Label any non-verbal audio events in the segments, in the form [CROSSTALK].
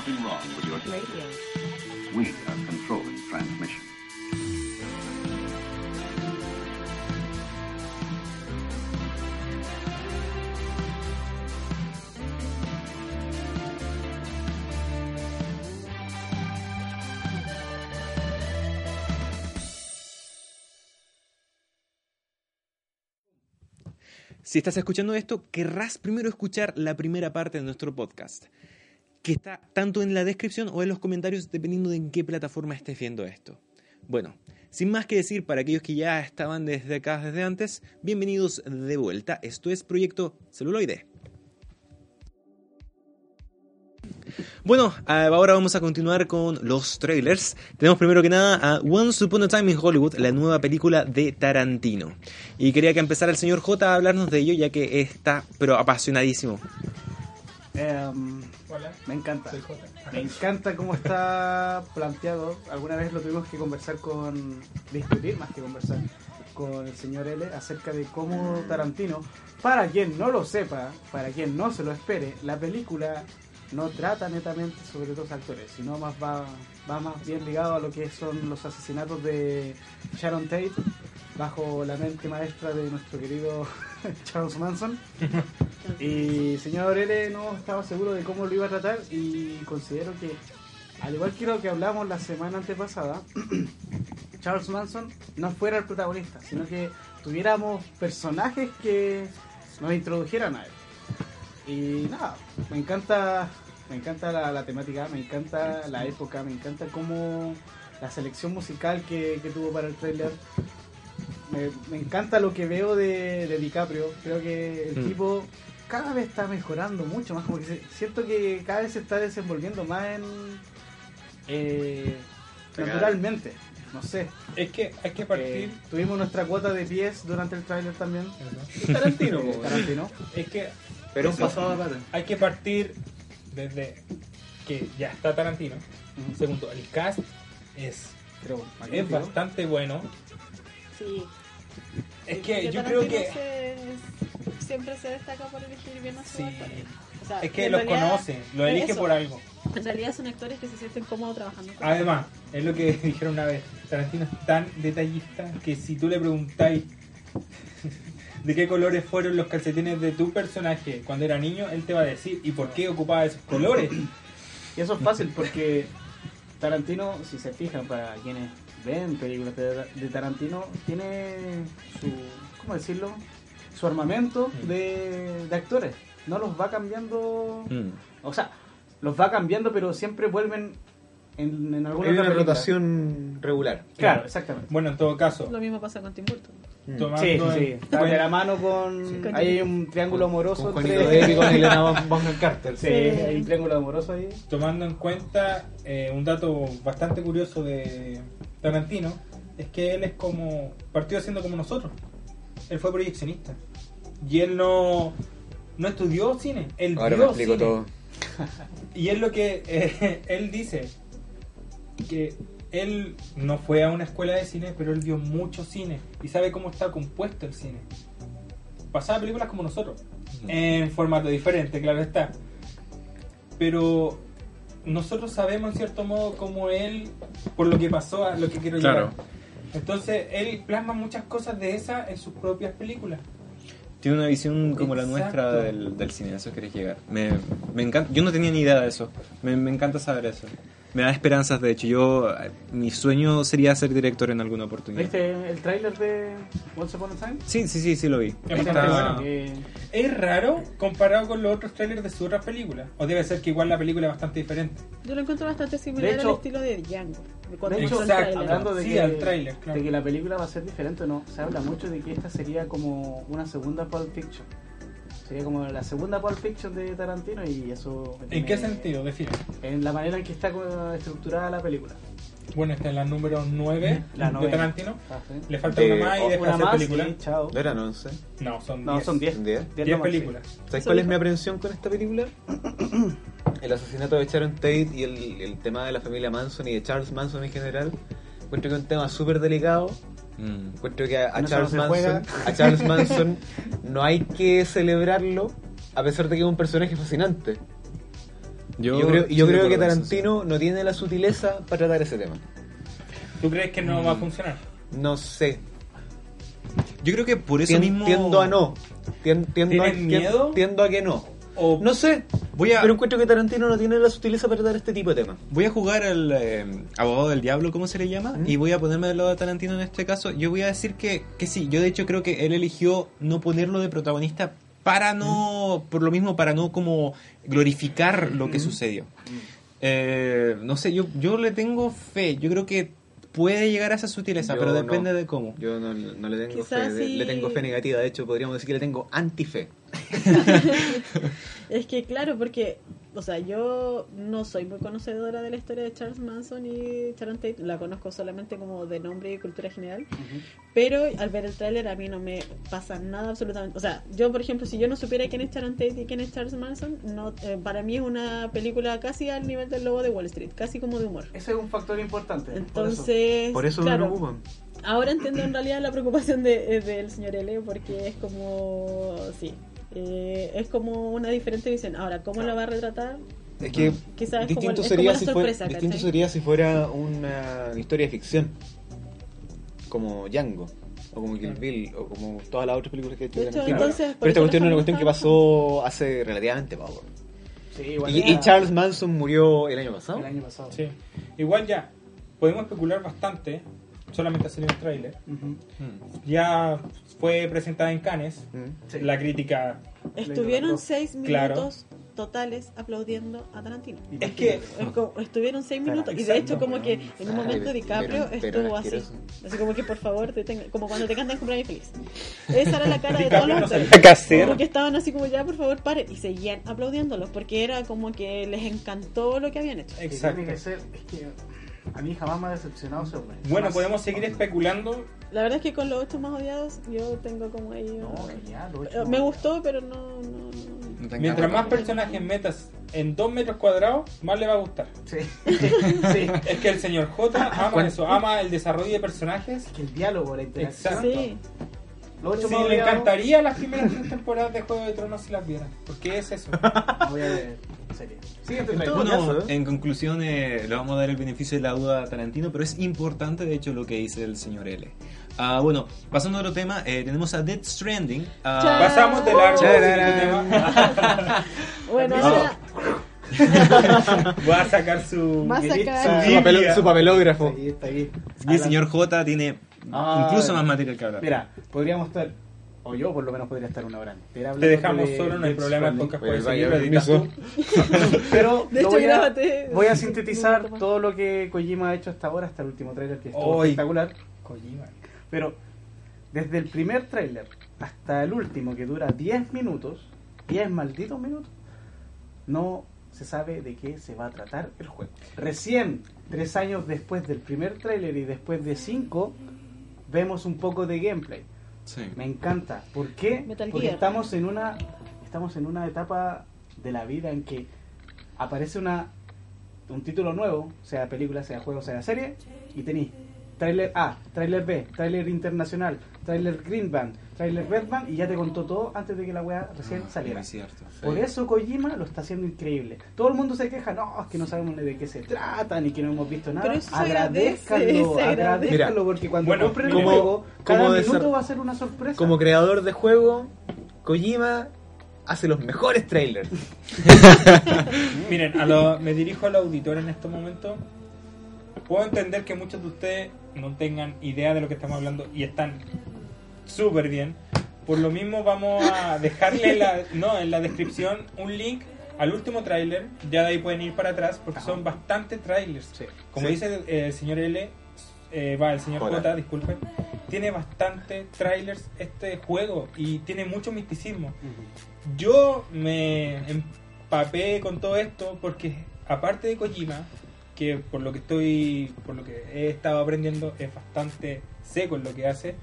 Nothing wrong with your Radio. We are controlling transmission. Si estás escuchando esto, querrás primero escuchar la primera parte de nuestro podcast, que está tanto en la descripción o en los comentarios dependiendo de en qué plataforma estés viendo esto. Bueno, sin más que decir, para aquellos que ya estaban desde acá desde antes, bienvenidos de vuelta. Esto es Proyecto Celuloide. Bueno, ah, ahora vamos a continuar con los trailers. Tenemos primero que nada a Once Upon a Time in Hollywood, la nueva película de Tarantino. Y quería que empezara el señor J a hablarnos de ello, ya que está, pero apasionadísimo. Em, Hola, me encanta. Me encanta cómo está planteado. Alguna vez lo tuvimos que conversar con. discutir más que conversar con el señor L acerca de cómo Tarantino, para quien no lo sepa, para quien no se lo espere, la película no trata netamente sobre dos actores, sino más va, va más bien ligado a lo que son los asesinatos de Sharon Tate bajo la mente maestra de nuestro querido [LAUGHS] Charles Manson. [LAUGHS] Y señor L no estaba seguro de cómo lo iba a tratar y considero que, al igual que lo que hablamos la semana antepasada, [CLEARS THROAT] Charles Manson no fuera el protagonista, sino que tuviéramos personajes que nos introdujeran a él. Y nada, me encanta, me encanta la, la temática, me encanta la época, me encanta cómo la selección musical que, que tuvo para el trailer. Me, me encanta lo que veo de, de DiCaprio. Creo que el Mm. tipo cada vez está mejorando mucho más. Como que se- siento que cada vez se está desenvolviendo más en eh, naturalmente. No sé. Es que hay que partir. Eh, tuvimos nuestra cuota de pies durante el trailer también. Tarantino, [LAUGHS] Tarantino. Es que pero un pasado de hay que partir desde que ya está Tarantino. Segundo, el cast es, Pero es bastante bueno. Sí. Es que yo Tarantino creo que se- siempre se destaca por elegir bien a sus Sí. O sea, es que los realidad- conoce, lo elige eso. por algo. En realidad son actores que se sienten cómodos trabajando con Además, es lo que [LAUGHS] dijeron una vez, Tarantino es tan detallista que si tú le preguntáis [LAUGHS] de qué colores fueron los calcetines de tu personaje cuando era niño, él te va a decir y por qué ocupaba esos colores. Y eso es fácil porque Tarantino, si se fijan, para quienes ven películas de, de Tarantino, tiene su, ¿cómo decirlo? Su armamento de, de actores. No los va cambiando, Mm. o sea, los va cambiando, pero siempre vuelven en, en alguna Hay una rotación regular. Claro, exactamente. Bueno, en todo caso, Lo mismo pasa con Tim Burton. Tomando Sí, sí, sí. Está de la mano con... Hay un triángulo amoroso Con entre... Juanito Depp y con [LAUGHS] Elena Bonham Carter. Sí, hay un triángulo amoroso ahí. tomando en cuenta eh, un dato bastante curioso de Tarantino, es que él es como, partió siendo como nosotros. Él fue proyeccionista. Y él no, no estudió cine, él Ahora me explico cine. todo. [LAUGHS] Y es lo que eh, [LAUGHS] él dice, que él no fue a una escuela de cine, pero él vio mucho cine y sabe cómo está compuesto el cine. Pasaba películas como nosotros, en formato diferente, claro está. Pero nosotros sabemos en cierto modo cómo él, por lo que pasó, a lo que quiero Claro. llegar. Entonces, él plasma muchas cosas de esa en sus propias películas. Tiene una visión como la nuestra del, del cine, a eso querés llegar. Me, me encanta, yo no tenía ni idea de eso. Me, me encanta saber eso. Me da esperanzas, de hecho. Yo, eh, mi sueño sería ser director en alguna oportunidad. ¿Viste el tráiler de Once Upon a Time? Sí, sí, sí, sí lo vi. Es bastante Está- bueno. Es raro comparado con los otros trailers de sus otras películas. O debe ser que igual la película es bastante diferente. Yo lo encuentro bastante similar hecho- al estilo de Django. De hecho, Exacto. hablando de Sí, que, al tráiler, claro. de que la película va a ser diferente, no, se habla mucho de que esta sería como una segunda Pulp Fiction. Sería como la segunda Pulp Fiction de Tarantino y eso... ¿En qué sentido? Define. En la manera en que está estructurada la película. Bueno, esta es la número 9 La de novena. Tarantino. Ah, sí. Le falta Eh, una más y deja una hacer más película. chao. ¿No eran 11? No, son 10. No, son 10. ¿Diez? 10 nomás, sí. películas. ¿Sabes Eso cuál es mi aprensión con esta película? [CLEARS THROAT] El asesinato de Sharon Tate y el, el tema de la familia Manson y de Charles Manson en general. Encuentro que es un tema súper delicado. Mm. Encuentro que a, a No se Charles Manson, a Charles Manson [LAUGHS] no hay que celebrarlo a pesar de que es un personaje fascinante. Yo, creo, yo creo que eso, sí. Tarantino no tiene la sutileza para tratar ese tema. ¿Tú crees que no Mm. va a funcionar? No sé. Yo creo que por eso Tien- mismo. Tiendo a no. Tien- tiendo, a, ¿Tienes tien- miedo? tiendo a que no. O No sé. Voy a- Pero encuentro que Tarantino no tiene la sutileza para tratar este tipo de temas. Voy a jugar al eh, abogado del diablo, ¿cómo se le llama? ¿Mm? Y voy a ponerme del lado de Tarantino en este caso. Yo voy a decir que, que sí, yo de hecho creo que él eligió no ponerlo de protagonista para no, por lo mismo, para no como glorificar lo que sucedió. Eh, no sé, yo, yo le tengo fe, yo creo que puede llegar a esa sutileza, Yo pero no. depende de cómo. Yo no, no le tengo Quizás fe, sí. le tengo fe negativa. De hecho, podríamos decir que le tengo antife. [LAUGHS] Es que claro, porque, o sea, yo no soy muy conocedora de la historia de Charles Manson y Sharon Tate, la conozco solamente como de nombre y cultura general, pero al ver el tráiler a mí no me pasa nada absolutamente. O sea, yo por ejemplo, si yo no supiera quién es Sharon Tate y quién es Charles Manson, no, eh, para mí es una película casi al nivel del lobo de Wall Street, casi como de humor. Ese es un factor importante. por eso. Entonces, Por eso claro, no lo ocupan. Ahora entiendo en realidad la preocupación de, eh, del señor L porque es como, sí, eh, es como una diferente visión. Ahora, ¿cómo la va a retratar? Es que Quizás es distinto, como- es sería como la si fuera, sorpresa, distinto ¿cachai? sería si fuera una historia de ficción. Como Django. O como Kill Bill. O como todas las otras películas que hecho entonces, Pero esta cuestión es una cuestión que pasó hace relativamente poco. Sí, igual Y, ya- y Charles Manson murió el año pasado. el año pasado. Sí. Igual ya, podemos especular bastante, solamente hacer un tráiler. Ujú. Ya fue presentada en Cannes, Mm. La crítica... Estuvieron seis Claro. minutos totales aplaudiendo a Tarantino. Es que... Es como- estuvieron seis minutos y de Exacto, hecho como que en un momento DiCaprio estuvo así así como que por favor detenga- como cuando te cantan cumpleaños feliz esa era la cara de todos los actores como que estaban así como ya por favor paren y seguían aplaudiéndolos porque era como que les encantó lo que habían hecho que Exacto. A mí jamás me ha decepcionado ese hombre. Bueno, Jamás. podemos seguir especulando. la verdad es que con los ocho más odiados yo tengo como ahí No, genial. eh, me gustó pero no, Mientras más personajes metas en 2 metros cuadrados, más le va a gustar. Sí. [LAUGHS] sí. Es que el señor J ama ¿Cuál- eso, ama el desarrollo de personajes. Es que el diálogo, la interacción. Exacto. sí Los ocho Sí, más le encantaría las primeras tres temporadas de Juego de Tronos si las vieran. Porque es eso. voy a ver serie. Siguiente trailer. Bueno, Buenazo, ¿eh? en conclusión, eh, le vamos a dar el beneficio de la duda a Tarantino, pero es importante, de hecho, lo que dice el señor L. Ah, bueno, pasando a otro tema, eh, tenemos a Dead Stranding. Chao. Pasamos de largo tema. [LAUGHS] bueno No. ahora [LAUGHS] Voy a sacar su. Va a sacar- su Su, papel- Biblia. su papelógrafo. Ahí, está ahí. y el señor J tiene Ah, incluso más material que hablar. Mira, podríamos estar, o yo por lo menos podría estar una hora entera Te dejamos de solo, no hay problema. Podcast puede seguir, tú. Pero De hecho, voy, a, voy a sintetizar todo lo que Kojima ha hecho hasta ahora, hasta el último trailer que estuvo espectacular. Kojima. Pero desde el primer tráiler hasta el último, que dura 10 minutos, 10 malditos minutos, no se sabe de qué se va a tratar el juego. Recién, tres años después del primer tráiler y después de cinco, vemos un poco de gameplay. Sí. Me encanta. ¿Por qué? Metal Porque Gear. estamos en una estamos en una etapa de la vida en que aparece una un título nuevo, sea película, sea juego, sea serie, y tenéis trailer A, trailer B, trailer internacional, trailer Green Band, trailer Red Band, y ya te contó todo antes de que la weá recién saliera. Muy cierto. Por eso Kojima lo está haciendo increíble. Todo el mundo se queja, no, es que no sabemos ni de qué se trata, ni que no hemos visto nada. Pero eso agradezcanlo, se agradece. agradezcanlo, porque cuando Bueno, compren el como- juego, cada como minuto va a ser una sorpresa. Como creador de juego, Kojima hace los mejores trailers. [LAUGHS] Miren, a lo- me dirijo al auditor en estos momentos. Puedo entender que muchos de ustedes no tengan idea de lo que estamos hablando y están súper bien. Por lo mismo vamos a dejarle la, no, en la descripción un link al último tráiler. Ya de ahí pueden ir para atrás porque son bastantes trailers. Sí. Como Sí. dice eh, el señor L, eh, va, el señor Hola. J, disculpen, tiene bastante trailers este juego y tiene mucho misticismo. Yo me empapé con todo esto porque aparte de Kojima, que por lo que estoy, por lo que he estado aprendiendo es bastante seco en lo que hace,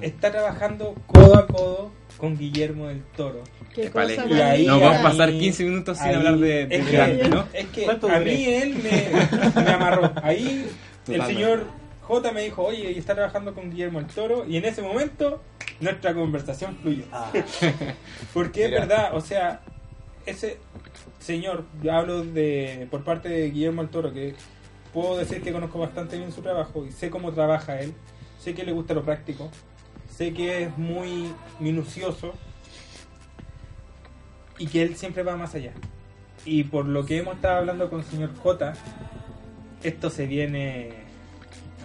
está trabajando codo a codo con Guillermo del Toro. qué cosa Y ahí- Nos vamos a pasar ahí- 15 minutos sin ahí- hablar de, de es que- gigante, ¿no? Es que ¿Cuánto a duré? mí él me, me amarró. Ahí el Totalmente. señor J me dijo, oye, y está trabajando con Guillermo el Toro, y en ese momento nuestra conversación fluyó. Ah, [LAUGHS] Porque es Mira. verdad, o sea, ese señor, yo hablo de por parte de Guillermo del Toro, que puedo decir que conozco bastante bien su trabajo y sé cómo trabaja él, sé que le gusta lo práctico, sé que es muy minucioso y que él siempre va más allá. Y por lo que hemos estado hablando con el señor J, esto se viene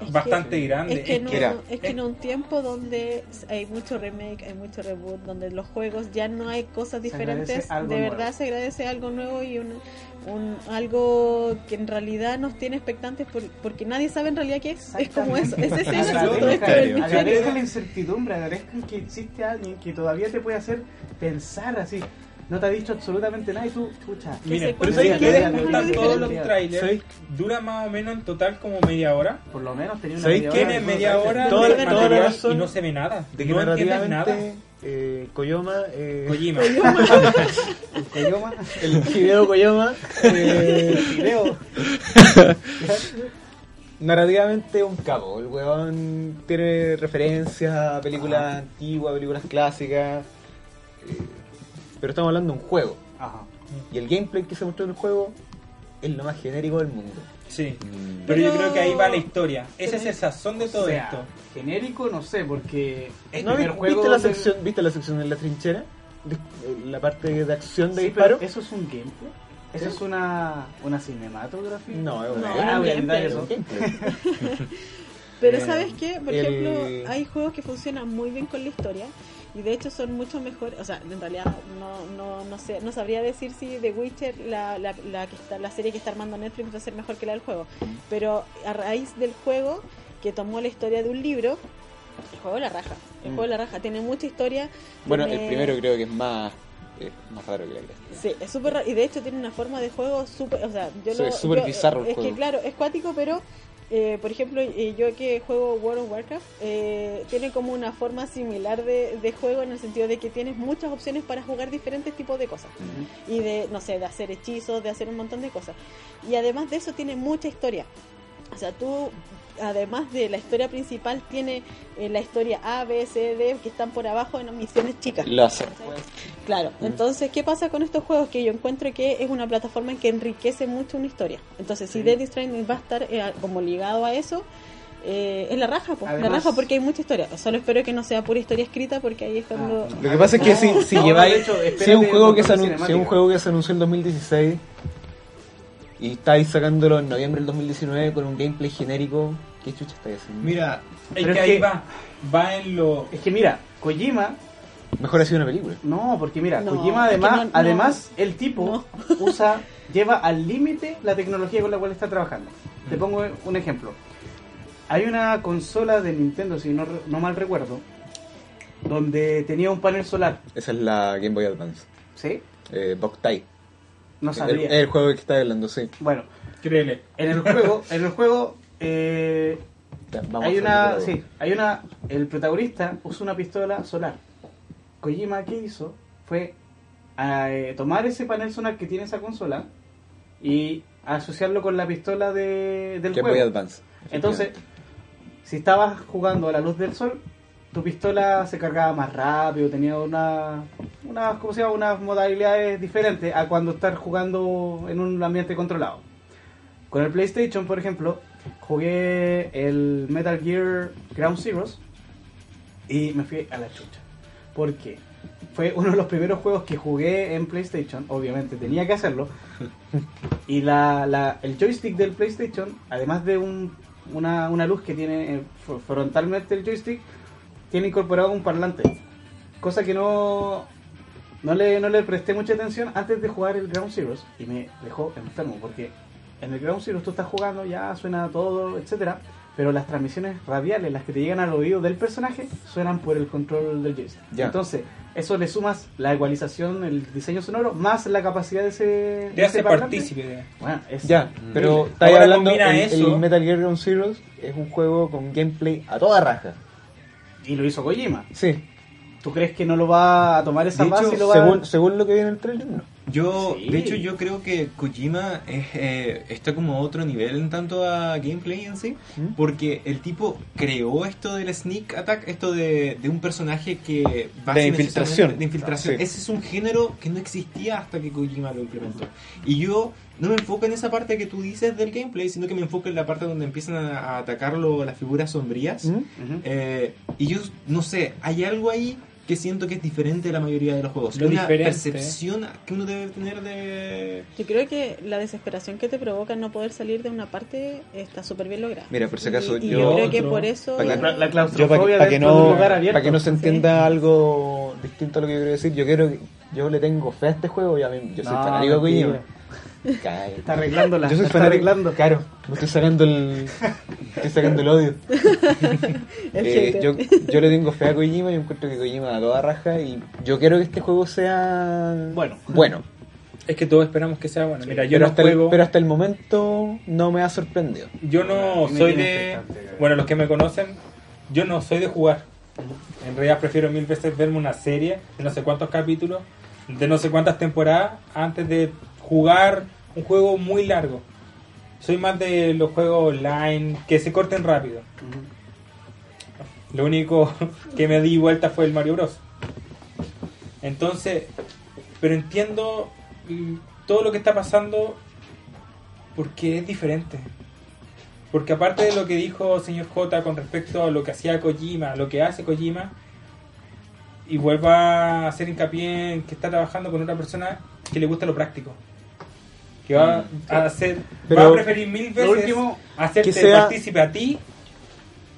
Es bastante que- grande. Es que, en un, Mira, es que en un tiempo donde hay mucho remake, hay mucho reboot, donde los juegos ya no hay cosas diferentes, de nuevo. verdad se agradece algo nuevo y un, un- algo que en realidad nos tiene expectantes por- porque nadie sabe en realidad qué es. Es como eso, es ese [LAUGHS] el asunto, es misterio. agradezcan la incertidumbre, agradezcan que existe alguien que todavía te puede hacer pensar así. No te ha dicho absolutamente nada y tú. Que Mira, todos los trailers dura más o menos en total como media hora. Por lo menos tenía una ¿Sabéis media hora media hora material y no se ve nada. De que no entiendes nada. eh, Koyoma, eh, Kojima. [LAUGHS] el Koyoma, el Hideo Koyoma, eh, [LAUGHS] narrativamente un capo. El weón tiene referencias a películas antiguas, películas clásicas. eh, pero estamos hablando de un juego. Ajá. Y el gameplay que se mostró en el juego es lo más genérico del mundo. Sí. Mm. Pero yo creo que ahí va la historia. Ese es el sazón de O todo sea, esto. Genérico, no sé, porque el ¿No primer vi- juego. ¿Viste, la del- sección, ¿Viste la sección en la trinchera? Eh, la parte de acción de Sí, disparo. pero ¿Eso es un gameplay? ¿Eso es una, una cinematografía? No, es No, una- era Ah, un voy a inventar gameplay. eso. [LAUGHS] Pero Eh, ¿sabes qué? Por el- ejemplo, hay juegos que funcionan muy bien con la historia y de hecho son mucho mejores, o sea, en realidad no, no, no sé, no sabría decir si The Witcher, la, la, la, que está, la serie que está armando Netflix va a ser mejor que la del juego, pero a raíz del juego que tomó la historia de un libro, el juego la raja, el Mm. juego la raja, tiene mucha historia. Bueno, tiene- el primero creo que es más, más raro que la cresta. Sí, es súper raro. Y de hecho tiene una forma de juego súper. O sea, yo Sí, lo- es súper yo- bizarro el Es juego. que claro, es cuático, pero. Eh, por ejemplo, eh, yo que juego World of Warcraft, eh, tiene como una forma similar de, de juego en el sentido de que tienes muchas opciones para jugar diferentes tipos de cosas. Y de, no sé, de hacer hechizos, de hacer un montón de cosas. Y además de eso tiene mucha historia. O sea, tú, además de la historia principal, tiene eh, la historia A, B, C, D, que están por abajo en misiones chicas. Claro, entonces, ¿qué pasa con estos juegos? Que yo encuentro que es una plataforma en que enriquece mucho una historia. Entonces, si Dead Stranding va a estar eh, como ligado a eso, eh, es la raja, pues, la raja porque hay mucha historia. Solo espero que no sea pura historia escrita porque ahí es cuando... Ah, Lo que pasa es que si, si No, lleváis. hecho, si, un juego que se si es un juego que se anunció en 2016 y estáis sacándolo en noviembre del 2019 con un gameplay genérico, ¿qué chucha estáis haciendo? Mira, Es que es ahí va. Va en lo. Es que mira, Kojima Mejor ha sido una película. No, porque mira, No, Kojima además, no- no. además el tipo [LAUGHS] usa, lleva al límite la tecnología con la cual está trabajando. Te pongo un ejemplo. Hay una consola de Nintendo, si no, mal recuerdo, donde tenía un panel solar, Esa es la Game Boy Advance. ¿sí? Eh, Boktai. No El, sabía. el juego que está hablando, sí. Bueno, Créele. en el juego, en el juego eh, Ya, vamos hay una, sí, hay una, el protagonista usa una pistola solar. Kojima ¿qué hizo? Fue eh, tomar ese panel solar que tiene esa consola y asociarlo con la pistola de, del Game Boy juego. Advance. Entonces, si estabas jugando a la luz del sol, tu pistola se cargaba más rápido, tenía una, una ¿cómo se llama? unas modalidades diferentes a cuando estar jugando en un ambiente controlado. Con el PlayStation, por ejemplo, jugué el Metal Gear Ground Zeroes y me fui a la chucha. ¿Por qué? Fue uno de los primeros juegos que jugué en PlayStation, obviamente tenía que hacerlo. [LAUGHS] Y la, la- el joystick del PlayStation, además de un- una, una luz que tiene eh, fr- frontalmente el joystick, tiene incorporado un parlante. Cosa que no, no, le, no le presté mucha atención antes de jugar el Ground Zeroes y me dejó enfermo porque en el Ground Zeroes tú estás jugando, ya suena todo, etcétera pero las transmisiones radiales, las que te llegan al oído del personaje, suenan por el control del joystick. Ya. Entonces, eso le sumas la ecualización, el diseño sonoro, más la capacidad de ese, de ese partícipe. Bueno, es Ya, pero estáis hablando el, eso. el Metal Gear Ground Zeroes es un juego con gameplay a toda raja. Y lo hizo Kojima. Sí. ¿Tú crees que no lo va a tomar esa De base hecho, y lo va según, a... según lo que viene en el trailer, no. Yo, Sí. de hecho, yo creo que Kojima es, eh, está como a otro nivel en tanto a gameplay en sí, ¿Mm? porque el tipo creó esto del sneak attack, esto de, de un personaje que va De infiltración. de infiltración. Sí. Ese es un género que no existía hasta que Kojima lo implementó. Y yo no me enfoco en esa parte que tú dices del gameplay, sino que me enfoco en la parte donde empiezan a, atacarlo las figuras sombrías. ¿Mm? Ujú. Eh, y yo no sé, hay algo ahí que siento que es diferente de la mayoría de los juegos. Lo una diferente. percepción que uno debe tener de... Yo creo que la desesperación que te provoca no poder salir de una parte está súper bien lograda. Mira, por si acaso, y, y yo- yo creo que por eso... Para que- La, claustrofobia para que, pa' que dentro de un no, lugar abierto. para que no se Sí. entienda algo distinto a lo que yo quiero decir, yo quiero que- yo le tengo fe a este juego y a mí, yo soy No, fanático de Kojima. Cállate. Está arreglándola. Yo soy está arreglando. Claro, me estoy sacando el estoy sacando el odio. [LAUGHS] El Eh, yo, yo le tengo fe a Kojima y encuentro que Kojima a toda raja y yo quiero que este juego sea Bueno. bueno. Es que todos esperamos que sea bueno. Mira, yo pero, no hasta juego. el, pero hasta el momento no me ha sorprendido. Yo no soy de. Bueno, los que me conocen, yo no soy de jugar. En realidad prefiero mil veces verme una serie de no sé cuántos capítulos, de no sé cuántas temporadas, antes de jugar un juego muy largo. Soy más de los juegos online que se corten rápido. Lo único [LAUGHS] que me di vuelta fue el Mario Bros. Entonces, pero entiendo todo lo que está pasando porque es diferente. Porque aparte de lo que dijo señor J con respecto a lo que hacía Kojima, lo que hace Kojima, y vuelva a hacer hincapié en que está trabajando con otra persona que le gusta lo práctico. Que va a hacer, Pero va a preferir mil veces último, hacerte sea- partícipe a ti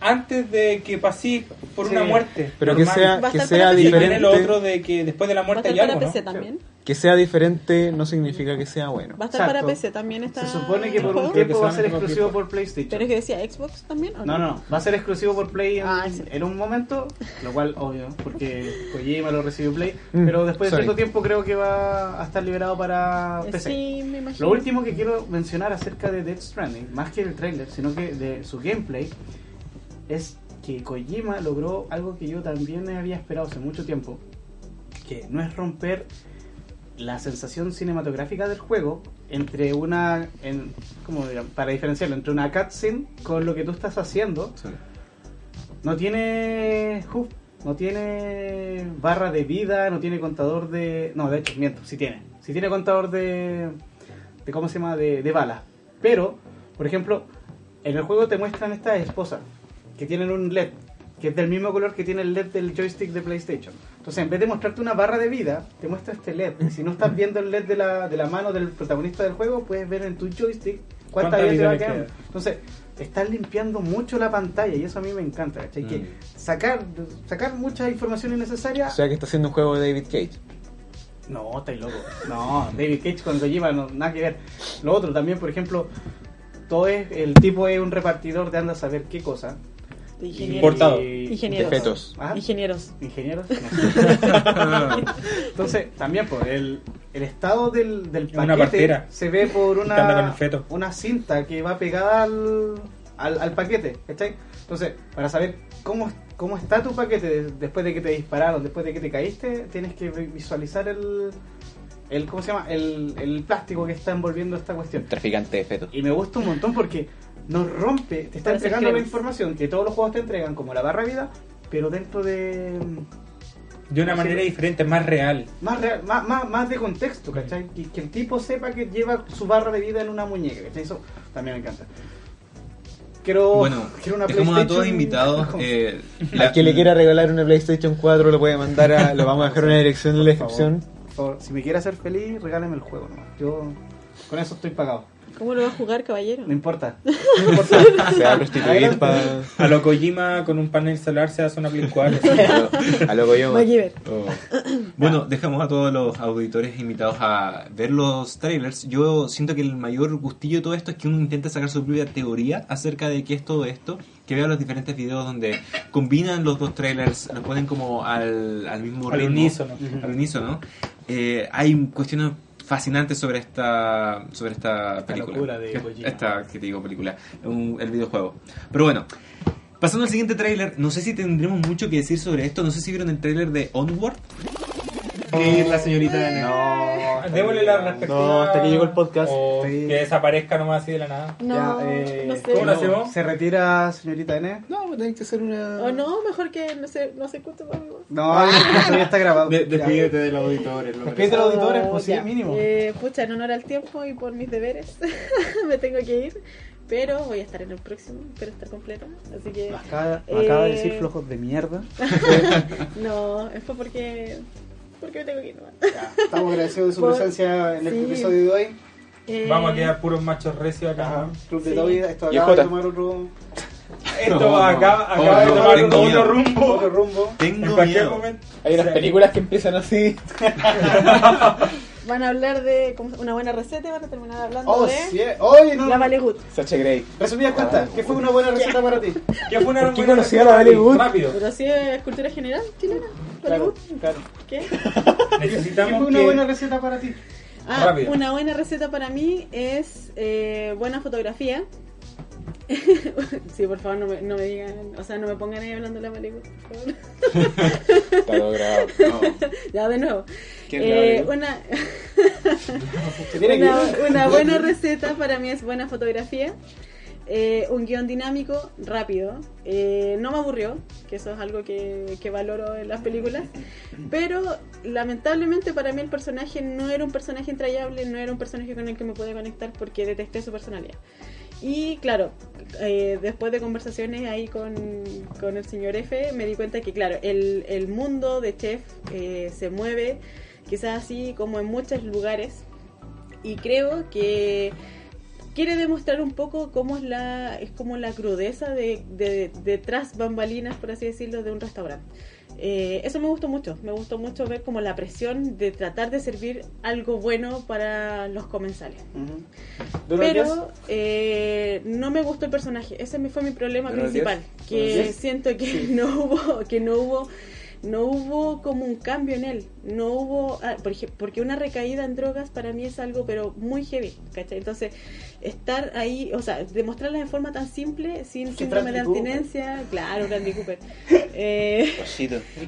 antes de que pases por Sí. una muerte. Pero que sea, que sea Y viene lo diferente, otro de que después de la Va a muerte estar hay para algo, ¿no? PC también. que sea diferente no significa que sea bueno. Va a estar Exacto. para PC también está Se supone que el por un tiempo va a ser exclusivo por PlayStation. Pero es que decía Xbox también, ¿o No, no, va a ser exclusivo por Play en, Ah, sí. en un momento, lo cual obvio, porque [LAUGHS] Kojima lo recibió Play, Mm, pero después de sorry. cierto tiempo creo que va a estar liberado para PC. Sí, me imagino. Lo último que quiero mencionar acerca de Death Stranding, más que el trailer, sino que de su gameplay, es que Kojima logró algo que yo también me había esperado hace mucho tiempo, que no es romper la sensación cinematográfica del juego entre una, en, ¿cómo para diferenciarlo, entre una cutscene con lo que tú estás haciendo, no tiene hoof, no tiene barra de vida, no tiene contador de... No, de hecho, miento, sí tiene. Sí tiene contador de... de ¿Cómo se llama? De, de balas. Pero, por ejemplo, en el juego te muestran estas esposas que tienen un LED, que es del mismo color que tiene el LED del joystick de PlayStation. Entonces, en vez de mostrarte una barra de vida, te muestra este LED. Y si no estás viendo el LED de la, de la mano del protagonista del juego, puedes ver en tu joystick cuánta, ¿Cuánta vida te va le quedando. queda? Entonces, estás limpiando mucho la pantalla y eso a mí me encanta, ¿cachai? Que Mm. sacar, sacar mucha información innecesaria. O sea que está haciendo un juego de David Cage. No, estáis loco. No, David Cage con Kojima no, nada que ver. Lo otro también, por ejemplo, todo es, el tipo es un repartidor de anda a saber qué cosa. De ingenieros. Importado. Ingenieros. De fetos. ¿Ah? Ingenieros. Ingenieros. [LAUGHS] Entonces, también por el, el estado del, del paquete una partera. se ve por una, feto. una cinta que va pegada al, al, al paquete. ¿cachai? Entonces, para saber cómo, cómo está tu paquete después de que te dispararon, después de que te caíste, tienes que visualizar el, el ¿cómo se llama? El, el plástico que está envolviendo esta cuestión. Traficante de fetos. Y me gusta un montón porque nos rompe, te está Parece entregando la información que todos los juegos te entregan, como la barra vida, pero dentro de. De una manera diferente, más real. Más, real- más, más, más de contexto, ¿cachai? Que, que el tipo sepa que lleva su barra de vida en una muñeca, ¿cachai? Eso también me encanta. Quiero, Bueno, quiero una dejamos a PlayStation- todos invitados. eh, Al que le quiera regalar una PlayStation 4 lo puede mandar a. [LAUGHS] Lo vamos a dejar dirección en la Por favor, descripción. por favor, si me quiere hacer feliz, regáleme el juego nomás. Yo con eso estoy pagado. ¿Cómo lo va a jugar, caballero? No importa. [LAUGHS] No importa. Se va a prostituir para. A lo Kojima con un panel solar se hace una Play 4. A lo Kojima. Oh. Bueno, dejamos a todos los auditores invitados a ver los trailers. Yo siento que el mayor gustillo de todo esto es que uno intenta sacar su propia teoría acerca de qué es todo esto, que vea los diferentes videos donde combinan los dos trailers, los ponen como al, al mismo Al ritmo, unísono. al unísono. Eh, hay cuestiones fascinantes sobre esta sobre esta película. locura de Kojima. Esta, que te digo, película, un- el videojuego. Pero bueno, pasando al siguiente tráiler, no sé si tendremos mucho que decir sobre esto, no sé si vieron el tráiler de Onward. Que la señorita de No, hasta Démosle la respectiva. No, hasta aquí llegó el podcast. O Sí. que desaparezca nomás así de la nada. No, Ya, eh, no sé. ¿cómo lo hacemos? ¿Se retira señorita N? No, pues tienen que hacer una. O no, mejor que no se, no se escuche más. No, eso ya está grabado. De- Ya. despídete del auditorio. lo Despídete de los auditores, pues sí, ya. mínimo. Eh, pucha, en honor al tiempo y por mis deberes, [LAUGHS] me tengo que ir. Pero voy a estar en el próximo, espero estar completa. Así que. Acaba, Eh, acaba de decir flojos de mierda. [LAUGHS] No, es fue porque. Porque me tengo que ir nomás. Ya, Estamos agradecidos de su [LAUGHS] Por- presencia en el sí. episodio de hoy. Eh, Vamos a quedar puros machos recios acá. Ajá. ¿no? Club de Sí. Toby, esto acaba de tomar otro, Esto No, no. acaba, acaba Oh, de no, tomar otro miedo. rumbo. otro rumbo. En Tengo cualquier miedo. momento. Hay unas películas que empiezan así. [LAUGHS] Van a hablar de una buena receta y van a terminar hablando Oh, de. sí. Oye, no. La Vale Good. Sacha Grey. Resumidas cuentas, ¿qué fue una buena receta para ti? ¿Qué fue una ¿Por qué buena conocía receta la Valley Good? Rápido. Pero así es cultura general chilena. Claro, Good. claro. ¿Qué? [LAUGHS] ¿Qué Necesitamos fue una que... buena receta para ti? Ah, Rápido. una buena receta para mí es eh, buena fotografía. [LAUGHS] sí, por favor, no me, no me digan, o sea, no me pongan ahí hablando de la película, por favor. [LAUGHS] Está todo grabado. ya, de nuevo. ¿Quién es la Eh, una, una buena receta para mí es buena fotografía. Eh, un guion dinámico, rápido. Eh, no me aburrió, que eso es algo que, que valoro en las películas. Pero lamentablemente para mí el personaje no era un personaje entrañable, no era un personaje con el que me podía conectar porque detesté su personalidad. Y claro, eh, después de conversaciones ahí con, con el señor F, me di cuenta que, claro, el, el mundo de Chef eh, se mueve quizás así como en muchos lugares. Y creo que quiere demostrar un poco cómo es la es como la crudeza de, de, de tras bambalinas por así decirlo de un restaurante. Eh, eso me gustó mucho. Me gustó mucho ver como la presión de tratar de servir algo bueno para los comensales. Pero eh, no me gustó el personaje. Ese me fue mi problema ¿De uno al principal que siento que [LAUGHS] no hubo que no hubo no hubo como un cambio en él, no hubo, ah, porque una recaída en drogas para mí es algo pero muy heavy, ¿cachai? Entonces, estar ahí, o sea, demostrarlas de forma tan simple, sin síndrome de abstinencia, claro, Brandy Cooper. [LAUGHS] Eh,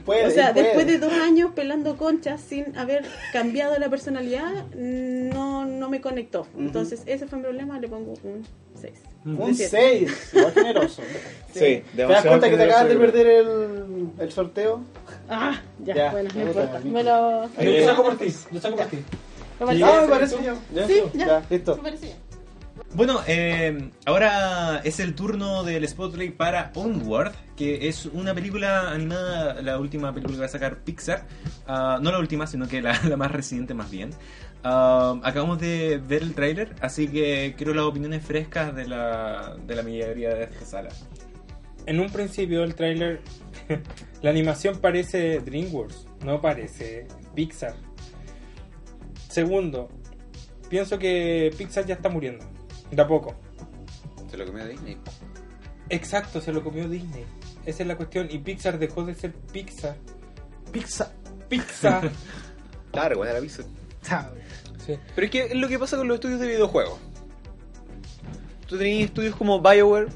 puede, o sea, después de dos años pelando conchas sin haber cambiado la personalidad, no, no me conectó. Entonces, ese fue mi problema, le pongo un 6. Un 6, igual generoso. Sí, ¿Te das cuenta que te acabas de perder el, el sorteo? Ah, ya, Ya, bueno, no ya, importa. ya, Me lo... Yo saco por ti. Yo saco por ti. parece- Ah, me parece bien. Sí, ya. Ya, listo. Me parece bien. Bueno, eh, ahora es el turno del Spotlight para Onward, que es una película animada, la última película que va a sacar Pixar. Ah, no la última, sino que la, [LAUGHS] la más reciente más bien. Ah, acabamos de ver el tráiler, así que quiero las opiniones frescas de la, de la mayoría de esta sala. En un principio el tráiler, [LAUGHS] la animación parece DreamWorks, no parece Pixar. Segundo, pienso que Pixar ya está muriendo, de a poco. Se lo comió Disney. Exacto, se lo comió Disney. Esa es la cuestión. Y Pixar dejó de ser Pixar. Pizza. Pixar. Claro, [LAUGHS] bueno, la pizza. Sí. Pero es que es lo que pasa con los estudios de videojuegos. Tú tenías estudios como BioWare,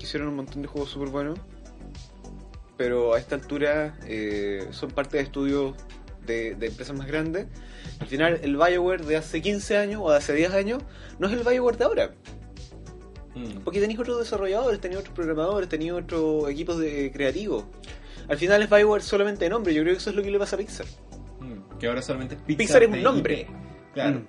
que hicieron un montón de juegos súper buenos. Pero a esta altura eh, son parte de estudios de, de empresas más grandes. Al final, el BioWare de hace 15 años o de hace 10 años no es el BioWare de ahora. Porque tenéis otros desarrolladores, tenéis otros programadores, tenéis otros equipos de creativos. Al final es BioWare solamente de nombre. Yo creo que eso es lo que le pasa a Pixar. Mm, Que ahora solamente es Pixar. Pixar es un nombre. Claro.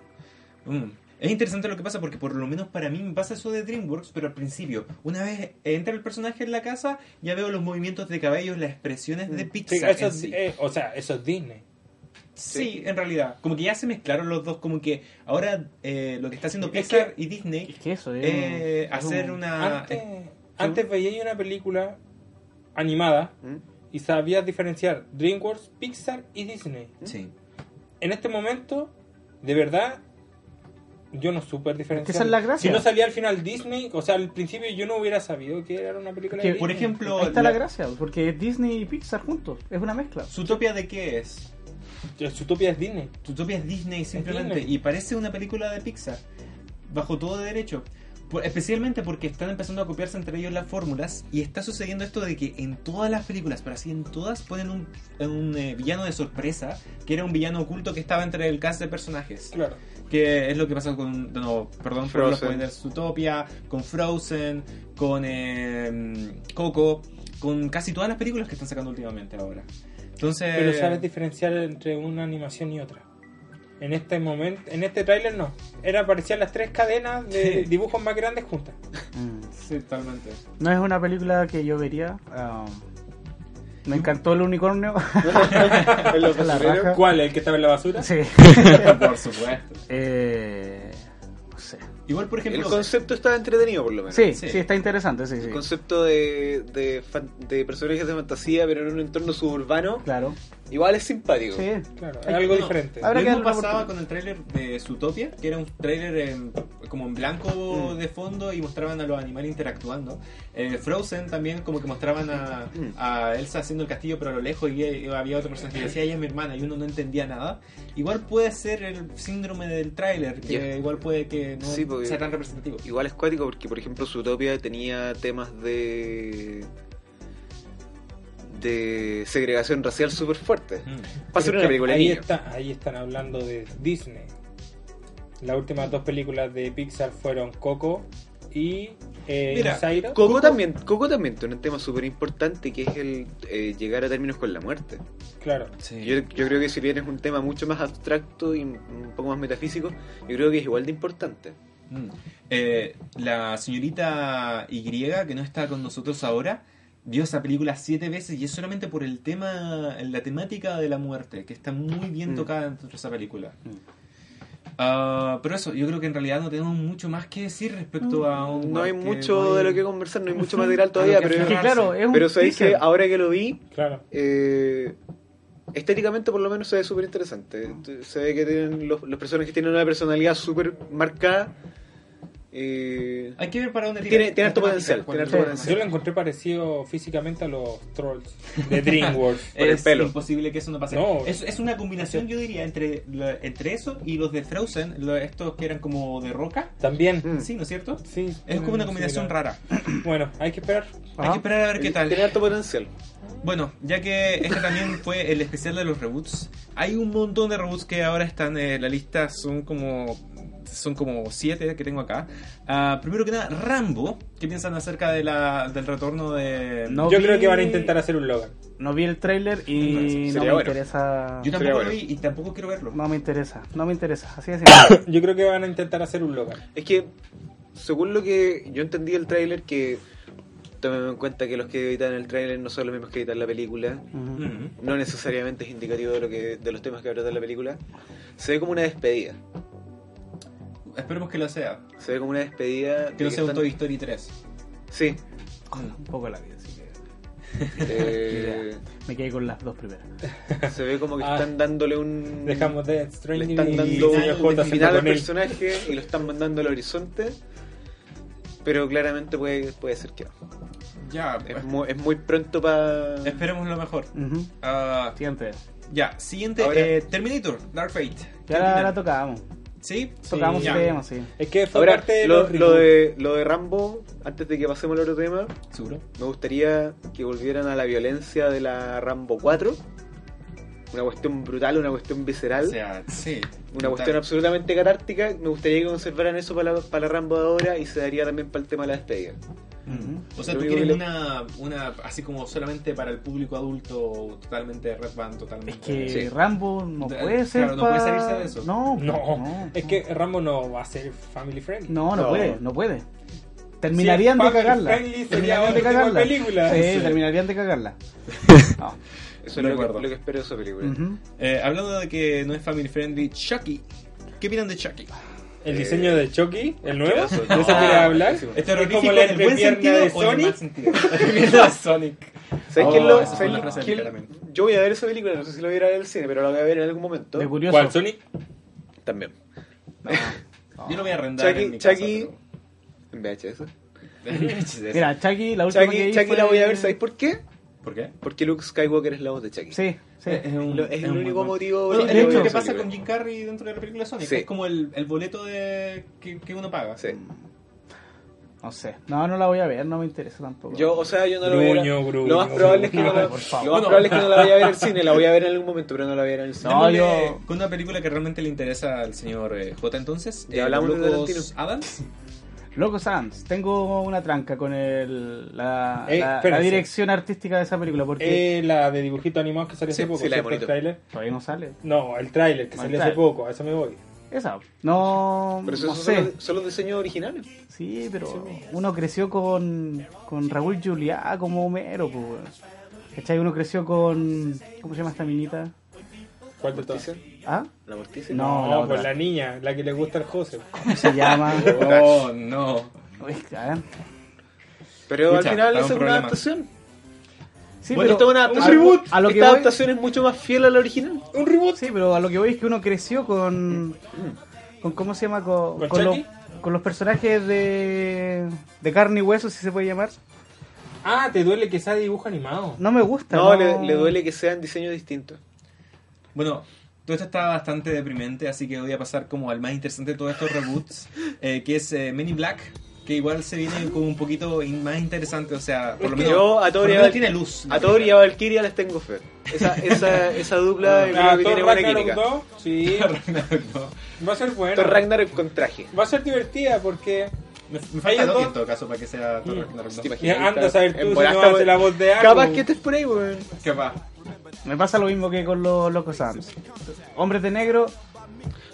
Mm. Es interesante lo que pasa porque por lo menos para mí me pasa eso de DreamWorks, pero al principio, una vez entra el personaje en la casa, ya veo los movimientos de cabellos, las expresiones de Sí, Pixar. eso en es- sí. eh, o sea, eso es Disney. Sí, en realidad. Como que ya se mezclaron los dos, como que ahora eh, lo que está haciendo Es Pixar que- y Disney Es que eso, es eh, es hacer un- una... Antes, eh, antes veía una película animada ¿Mm? y sabías diferenciar DreamWorks, Pixar y Disney. Sí. En este momento, de verdad, yo no supe diferenciar. Es que esa es la gracia. Si no salía al final Disney, o sea, al principio yo no hubiera sabido que era una película Que, de Por Disney. ejemplo, Ahí está la la- gracia, porque es Disney y Pixar juntos. Es una mezcla. ¿Zootopia de qué es? Zootopia es Disney. Zootopia es Disney simplemente Disney. y parece una película de Pixar bajo todo derecho Por- especialmente porque están empezando a copiarse entre ellos las fórmulas y está sucediendo esto de que en todas las películas, pero así en todas, ponen un, un, eh, villano de sorpresa que era un villano oculto que estaba entre el cast de personajes. Claro. Que es lo que pasa con, no, perdón, los Frozen. spoilers, Zootopia, con Frozen, con eh, Coco, con casi todas las películas que están sacando últimamente ahora. Entonces, Pero sabes diferenciar entre una animación y otra. En este momento, en este tráiler no. Era aparecían las tres cadenas de Sí. dibujos más grandes juntas. Mm. [LAUGHS] sí, totalmente. No es una película que yo vería. um, me encantó el unicornio. [LAUGHS] Los La raja. ¿Cuál? ¿El que estaba en la basura? sí. [LAUGHS] por supuesto. Eh, no sé. Igual, por El ejemplo, concepto estaba entretenido, por lo menos. Sí, Sí. sí, está interesante, sí, sí. El concepto de, de, de personajes de fantasía, pero en un entorno suburbano, Claro. Igual es simpático. Sí. Claro, es algo no. diferente. Habrá que pasaba con el tráiler de Zootopia, que era un tráiler en- como en blanco Mm. de fondo y mostraban a los animales interactuando. Eh, Frozen también como que mostraban a, a Elsa haciendo el castillo pero a lo lejos y, eh, había otro personaje que decía ella es mi hermana y uno no entendía nada. Igual puede ser el síndrome del tráiler, que Yeah. igual puede que no Sí, sea tan representativo. Igual es cuático porque, por ejemplo, Zootopia tenía temas de de segregación racial súper fuertes. Mm. Va a ser Pero una es que película de ahí, está, ahí están hablando de Disney. Las últimas dos películas de Pixar fueron Coco y eh, Mira. Coco también, Coco también tiene un tema súper importante que es el eh, llegar a términos con la muerte. Claro. Yo, yo creo que si bien es un tema mucho más abstracto y un poco más metafísico, yo creo que es igual de importante. Mm. Eh, la señorita Y, que no está con nosotros ahora, vio esa película siete veces y es solamente por el tema, la temática de la muerte, que está muy bien Mm. tocada dentro de esa película. Mm. Ah, pero eso, yo creo que en realidad no tenemos mucho más que decir respecto a un... No hay mucho no hay- de lo que conversar, no hay mucho [LAUGHS] material todavía, que pero, Es que claro, es un pero sabéis que ahora que lo vi, Claro. eh, estéticamente por lo menos se ve súper interesante. Se ve que tienen los, los personajes tienen una personalidad súper marcada. Eh, Hay que ver para dónde Tiene- tiene harto potencial, Yo lo encontré parecido físicamente a los trolls de [LAUGHS] DreamWorks. Por el es pelo. imposible que eso no pase. No. Es, es una combinación, yo diría, entre, entre eso y los de Frozen, estos que eran como de roca. También. Mm. Sí, ¿no es cierto? Sí, Es como una combinación similar. rara. Bueno, hay que esperar. Hay que esperar a ver qué tal. Tiene harto potencial. Bueno, ya que este también fue el especial de los reboots, hay un montón de reboots que ahora están en la lista, son como son como siete que tengo acá. Ah, primero que nada, Rambo, ¿qué piensan acerca de la, del retorno de... No Yo vi- creo que van a intentar hacer un Logan. No vi el tráiler y no me bueno. interesa. Yo tampoco lo vi y tampoco quiero verlo. No me interesa, no me interesa. Así [COUGHS] simple. Yo creo que van a intentar hacer un Logan. Es que, según lo que yo entendí del tráiler, que tomen en cuenta que los que editan el tráiler no son los mismos que editan la película, Ujú. Mm. no necesariamente es indicativo de lo que de los temas que va a tratar la película. Se ve como una despedida. Esperemos que lo sea. Se ve como una despedida. de Que no sea un Toy Story 3. Sí. Un poco la vida, así que eh, [LAUGHS] me quedé con las dos primeras. [LAUGHS] se ve como que Ah. están dándole un. Dejamos de Le están dando y un final al personaje y lo están mandando al horizonte. Pero claramente puede, puede ser que no. Ya, Es muy, es muy pronto para. esperemos lo mejor. Ah, Siguiente. ya, siguiente, Ahora- eh, Terminator, Dark Fate. ¿Qué Ya la, la tocábamos. ¿Sí? Tocamos ese tema, sí. Es que fue Ahora, parte de lo, los lo de, lo de Rambo, antes de que pasemos al otro tema, ¿Seguro? me gustaría que volvieran a la violencia de la Rambo 4. Una cuestión brutal, una cuestión visceral, O sea, sí. una cuestión absolutamente catártica. Me gustaría que conservaran eso para la, para la Rambo de ahora y se daría también para el tema de la despedida. Ujú. O sea, Lo tú quieres que una, una, así como solamente para el público adulto, totalmente Red Band, Es totalmente. que Sí. Rambo no De- puede ser. claro, no puede salirse de eso. No, No, es que Rambo no va a ser family friendly. No, no, No. puede, no puede. Terminarían Si de es family cagarla. friendly, sería Terminarían de cagarla. película. Sí, Sí. terminarían de cagarla. [LAUGHS] No. Eso es lo que, lo que espero de esa película. Ujú. Eh, hablando de que no es family friendly, Chucky. ¿Qué opinan de Chucky? El diseño de Chucky, el nuevo, ¿de eso No, quiere hablar? pésimo. ¿Es Es terrorífico como la en el buen entrepierna sentido de en Sonic. La [LAUGHS] de Sonic. ¿Sabes Oh, quién lo- sabes quién- Caramel. Yo voy a ver esa película, no sé si la voy a ir a ver al cine, pero la voy a ver en algún momento. De curioso. ¿Cuál, Sonic? También. [LAUGHS] Yo lo voy a arrendar en Chucky, mi casa, Chucky [LAUGHS] en VHS. Mira, Chucky, la última que Chucky, vi Chucky fue- la voy a ver, ¿sabéis por qué? ¿Por qué? Porque Luke Skywalker es la voz de Chucky. Sí, sí. Es un- Lo- es es el un único motivo el de que hecho, voy a ¿qué ver esa pasa con. Jim Carrey dentro de la película Sonic? Sí. Es como el, el boleto de que, que uno paga. Sí. No sé. No, no la voy a ver, no me interesa tampoco. Yo, o sea, yo no la voy a ver. Gruño, gruño, lo más probable es que no la, lo más probable es que no la vaya a ver en el cine, la voy a ver en algún momento, pero no la voy a ver en el cine. No, yo- Con una película que realmente le interesa al señor eh, J entonces. Ya eh, hablamos de. Adams. Loco Sans, tengo una tranca con el, la, Eh, la- la espérense. dirección artística de esa película porque Eh, la de dibujitos animados que salió Sí, hace poco, sí, la el tráiler. todavía no sale. No, el tráiler que No, el salió hace poco, a eso me voy. Esa. No, Pero no esos sé. son, los, son los diseños originales. Sí, pero uno creció con, con Raúl Juliá como Homero, pues. ¿Cachai? Uno creció con. ¿Cómo se llama esta minita? ¿Cuál de todas? ¿Ah? ¿La Morticia? No. No, la pues la niña, la que le gusta al José. ¿Cómo se llama? [LAUGHS] Oh, no. Uy. Pero al final esa es una adaptación. Sí, Bueno, Esto es una a, adaptación. a lo que Esta voy, adaptación es mucho más fiel a la original. Un reboot. sí, pero a lo que voy es que uno creció con, con ¿cómo se llama? Con, ¿Con con los, con los personajes de, de carne y hueso, si se puede llamar. Ah, te duele que sea dibujo animado. No me gusta. No, le, le duele que sean diseños distintos. Bueno, todo esto está bastante deprimente, así que voy a pasar como al más interesante de todos estos reboots, eh, que es eh, Men in Black, que igual se viene como un poquito in- más interesante, o sea, por lo menos, Yo a por Thor y menos a, tiene luz. la a Thor y película. a Valkyria les tengo fe. Esa, esa, esa dupla yo creo Ah, que tiene buena Ragnarok química. 2, sí, [LAUGHS] va a ser bueno. Thor Ragnarok con traje. Va a ser divertida porque Me, me falta Loki dos- en todo caso para que sea Thor Mm. Ragnarok ¿Te 2. imaginas? Ya, anda a saber tú En si no hace la voz de algo. Capaz que estés por ahí, weón. Capaz. Me pasa lo mismo que con los Locos Adams. Hombres de negro,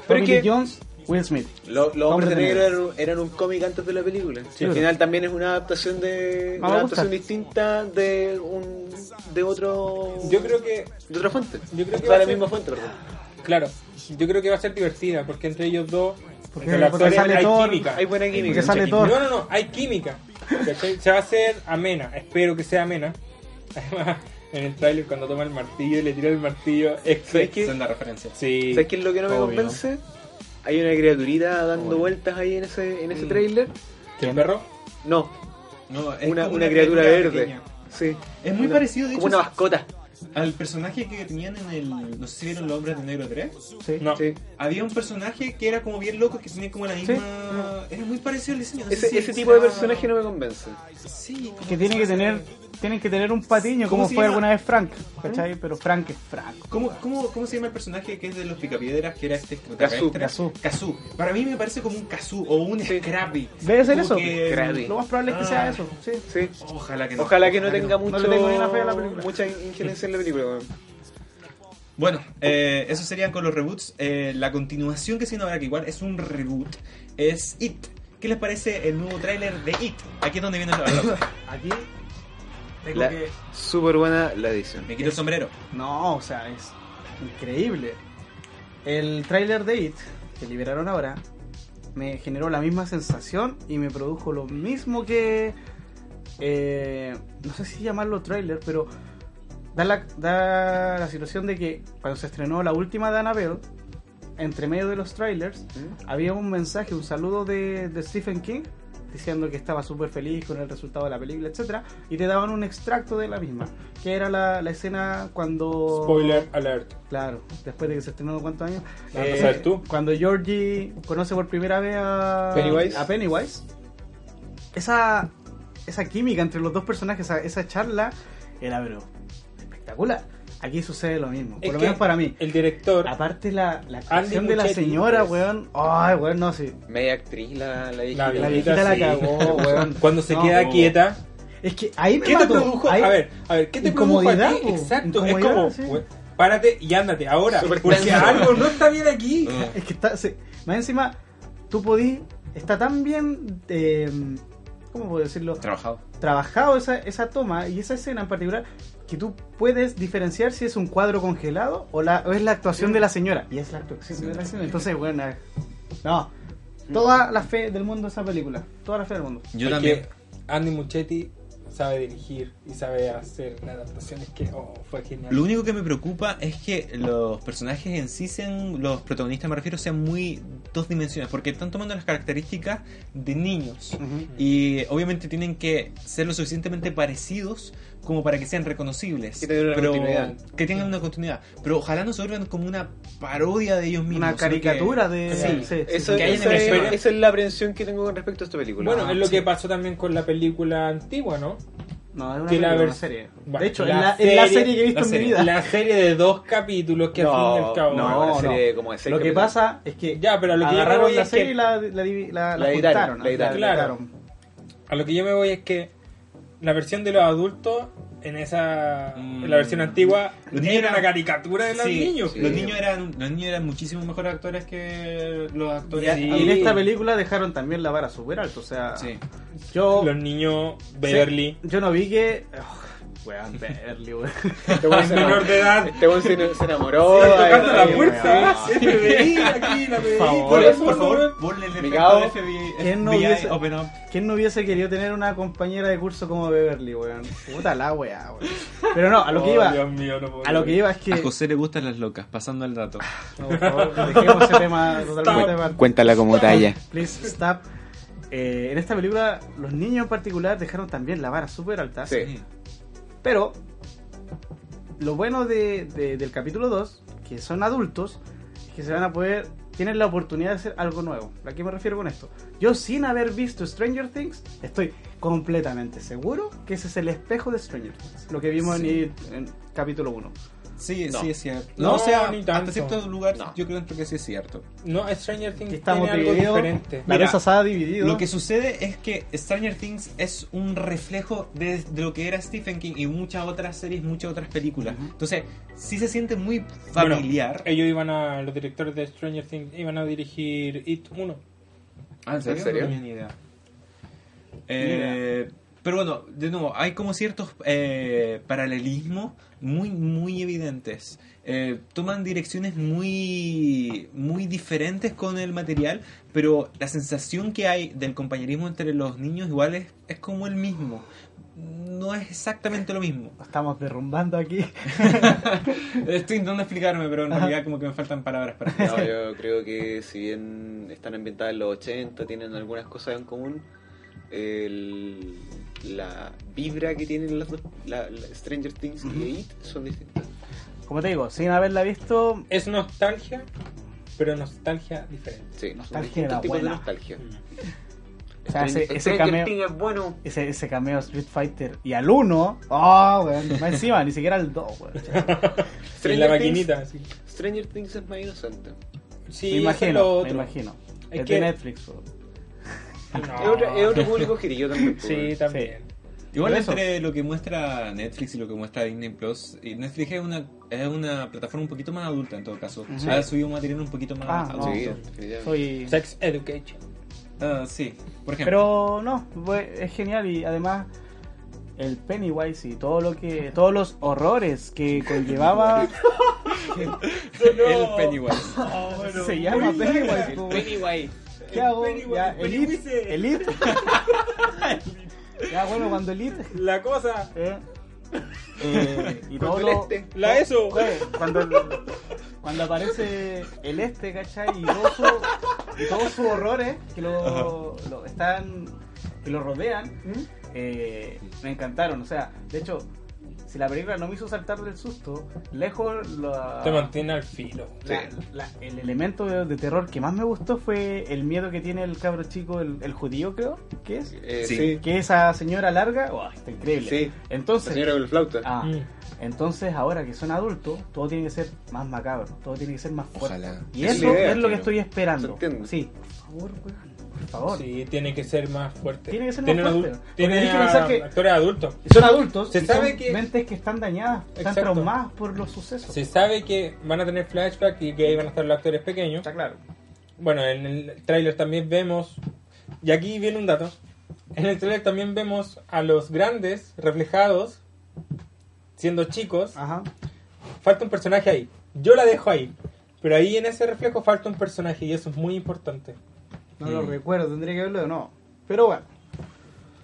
Pero Tommy es que- Lee Jones, Will Smith. Lo- Los hombres de de negro negro. eran, eran un cómic antes de la película. Sí. al final también es una adaptación de una adaptación distinta de un de otro Yo creo que, de otra fuente. Yo creo que va a la ser- misma fuente, perdón. claro, yo creo que va a ser divertida porque entre ellos dos, Porque- entre porque sale hay química. Hay buena química. Sale Thor. No, no, no, hay química. Se va a hacer amena, espero que sea amena. Además, en el tráiler cuando toma el martillo y le tira el martillo, es ¿Sabes qué? Esa es la referencia. Sí. ¿Sabes qué es lo que no me Obvio. convence? Hay una criaturita dando vueltas ahí en ese en ese Mm. trailer. ¿El perro? No, No, es una, una criatura verde. pequeña. Sí. Es muy Una- parecido, de como hecho, una mascota. Al personaje que tenían en el... No sé si vieron Los Hombres de Negro 3. Sí. No. Sí. Había un personaje que era como bien loco, que tenía como la misma... Era muy parecido al diseño. no Ese, si ese tipo de personaje no me convence. Sí, Que tiene que tener, tienen que tener un patiño, ¿Cómo como fue llama? alguna vez Frank, ¿cachai? Pero Frank es Frank. ¿Cómo, cómo, ¿Cómo se llama el personaje que es de los picapiedras, que era este Kazoo. extraterrestre? Kazoo. Para mí me parece como un Kazoo o un Sí. Scrappy. Debe ser Como eso. que-. Lo más probable es que Ah. sea eso, sí. Sí. Ojalá que no. Ojalá que no tenga No mucho, le tengo ni una fe a la película. mucha injerencia en la película. weón. Bueno, eh, eso serían con los reboots. Eh, la continuación que se ahora, que igual es un reboot, es It. ¿Qué les parece el nuevo tráiler de It? Aquí es donde viene la cosa. [COUGHS] Aquí tengo La- que... Súper buena la edición. Me quito el sombrero. No, o sea, es increíble. El tráiler de It, que liberaron ahora, me generó la misma sensación y me produjo lo mismo que... eh, no sé si llamarlo tráiler, pero da la, da la situación de que cuando se estrenó la última de Annabelle, entre medio de los trailers, había un mensaje, un saludo de, de Stephen King diciendo que estaba súper feliz con el resultado de la película, etcétera, y te daban un extracto de la misma, que era la, la escena cuando Spoiler alert. Claro, después de que se estrenó cuántos años. Ah, ¿lo sabes tú? Cuando Georgie conoce por primera vez a Pennywise. a Pennywise, esa, esa química entre los dos personajes, esa, esa charla, era pero espectacular. Aquí sucede lo mismo, por Es lo menos para mí. El director, Aparte la, la actuación de la señora, pues. weón. Ay, weón, no, sí. Media actriz la, la viejita. La La viejita, la sí. cagó, [LAUGHS] weón. cuando se No, queda no. quieta, Es que ahí me ¿qué te produjo? Ahí- A ver, a ver, ¿qué te produjo a ti? Exacto, es como, sí. we- párate y ándate ahora, porque tenso. algo no está bien aquí. [LAUGHS] Es que está. se- más encima, tú podís. Está tan bien. eh, ¿Cómo puedo decirlo? Trabajado. Trabajado esa, esa toma y esa escena en particular que tú puedes diferenciar si es un cuadro congelado o, la, o es la actuación de la señora. Y es la actuación de la señora. Entonces, bueno. No. Toda la fe del mundo esa película. Toda la fe del mundo. Yo Porque también. Andy Muchetti sabe dirigir y sabe hacer una adaptación. Es que oh, fue genial. Lo único que me preocupa es que los personajes en sí sean, los protagonistas me refiero, sean muy dos dimensiones, porque están tomando las características de niños. Y obviamente tienen que ser lo suficientemente parecidos como para que sean reconocibles. Que tengan una pero continuidad. que tengan una continuidad. Pero ojalá no se vuelvan como una parodia de ellos mismos. Una sino que- caricatura de. Sí. sí, sí, Eso, que esa, es, esa es la aprensión que tengo con respecto a esta película. Bueno, Ah, es lo sí. que pasó también con la película antigua, ¿no? No, es una, Que la una serie. Bueno, de hecho, la es la, es la serie- serie que he visto en mi serie. vida. La serie de dos capítulos que al fin y al cabo. no, no, una no. serie como de seis Lo que capítulos. pasa es que Ya, pero a lo que yo me agarraron voy la es serie que- y la, la, la, la La editaron, juntaron, la editaron. Claro. editaron. A lo que yo me voy es que la versión de los adultos en esa Mm. en la versión antigua Los niños era eran- una caricatura de los Sí, niños. sí. Los niños eran los niños eran muchísimo mejores actores que los Y, actores. Sí. y en esta película dejaron también la vara súper alto. O sea, Sí. yo, Los niños Beverly. yo no vi que. oh, weón, Beverly, weón. Este weón se [LAUGHS] menor de edad. Este weón se, se enamoró. Sí, tocando ay, la ay, puerta. FBI, [LAUGHS] aquí, la [LAUGHS] FBI. favor, Por eso, por favor, ponle el efecto FBI, ¿Quién no hubiese- Open Up. ¿Quién no hubiese querido tener una compañera de curso como Beverly, weón? Puta la weá, weón. Pero no, a lo que Oh, iba. Dios mío, no puedo A lo que iba es que. A José le gustan las locas, pasando al dato. No, por favor, dejemos ese tema totalmente aparte. Cuéntala como talla. Please stop. Eh, en esta película, los niños en particular dejaron también la vara súper alta. Sí. Pero, lo bueno de, de- del capítulo 2, que son adultos, es que se van a poder. Tienen la oportunidad de hacer algo nuevo. ¿A qué me refiero con esto? Yo, sin haber visto Stranger Things, estoy completamente seguro que ese es el espejo de Stranger Things. Lo que vimos Sí. en, en capítulo 1. Sí, No. sí es cierto. No, No, o sea, ni hasta tanto. cierto lugar No. yo creo que sí es cierto. No, Stranger Things estamos tiene algo divididos. diferente. La Mira, mesa se ha dividido. Lo que sucede es que Stranger Things es un reflejo de, de lo que era Stephen King y muchas otras series, muchas otras películas. Entonces, sí se siente muy Bueno, familiar. ellos iban a, los directores de Stranger Things iban a dirigir It 1. Ah, ¿en serio? ¿En serio? No tenía ni idea. Eh, pero bueno, de nuevo, hay como ciertos eh, paralelismos muy, muy evidentes. Eh, toman direcciones muy, muy diferentes con el material, pero la sensación que hay del compañerismo entre los niños igual es, es como el mismo. No es exactamente lo mismo. Estamos derrumbando aquí. [LAUGHS] Estoy intentando explicarme, pero en realidad como que me faltan palabras para No, yo creo que si bien están ambientadas en los 80, tienen algunas cosas en común, el- la vibra que tienen las dos, la, la Stranger Things Ujú. y It son distintas. Como te digo, sin haberla visto, Es nostalgia, pero nostalgia diferente. Sí, son Nostalgia era tipos de nostalgia. o sea, ese, ese cameo, es bueno. ese, ese cameo Street Fighter y al 1, oh, weón, más encima, ni siquiera al 2, weón. [LAUGHS] En Stranger la Things- maquinita, sí. Stranger Things es más inocente. Sí, me imagino, me imagino. Es Es, que- de Netflix, weón. No. Es, otro, es otro público también. pues. Sí, también. Igual eso. entre lo que muestra Netflix y lo que muestra Disney Plus, Netflix es una, es una plataforma un poquito más adulta en todo caso. Ha subido material un poquito más Ah, adulto. no. Sí, definitivamente. Soy... Sex Education. Ah, sí, por ejemplo. Pero no, es genial y además el Pennywise y todo lo que todos los horrores que conllevaba [LAUGHS] el Pennywise. se llama Pennywise. po. Pennywise. ¿Qué hago? Ya. Elite, Elite. [LAUGHS] ya bueno, cuando Elite La cosa. eh, eh, y todo Cuando el lo- este. La eso. Oye, cuando cuando aparece el este, ¿cachai? Y todos sus y todos sus horrores que lo, lo están que lo rodean, eh, me encantaron. O sea, de hecho, si la película no me hizo saltar del susto, lejos la- Te mantiene al filo. la- la- el elemento de, de terror que más me gustó fue el miedo que tiene el cabro chico, el, el judío creo, que es. Eh, Sí. sí. Que esa señora larga, ¡oh, está increíble. Sí. La Entonces, señora con el flauta. ah, Mm. entonces ahora que son adultos, todo tiene que ser más macabro, todo tiene que ser más fuerte. Ojalá. Y es eso idea, es lo que estoy esperando. ¿Se entiende? Sí, por favor, weón, por favor. Sí, tiene que ser más fuerte. Tiene que ser más fuerte. Tiene que pensar que- actores adultos. Son adultos, Se y sabe son que- mentes que están dañadas, están Exacto. traumadas por los sucesos. Se sabe que van a tener flashback y que ahí van a estar los actores pequeños. Está claro. Bueno, en el tráiler también vemos, y aquí viene un dato, en el tráiler también vemos a los grandes reflejados siendo chicos. Ajá. Falta un personaje ahí. Yo la dejo ahí. Pero ahí en ese reflejo falta un personaje y eso es muy importante. No lo recuerdo, tendría que verlo de nuevo. Pero bueno,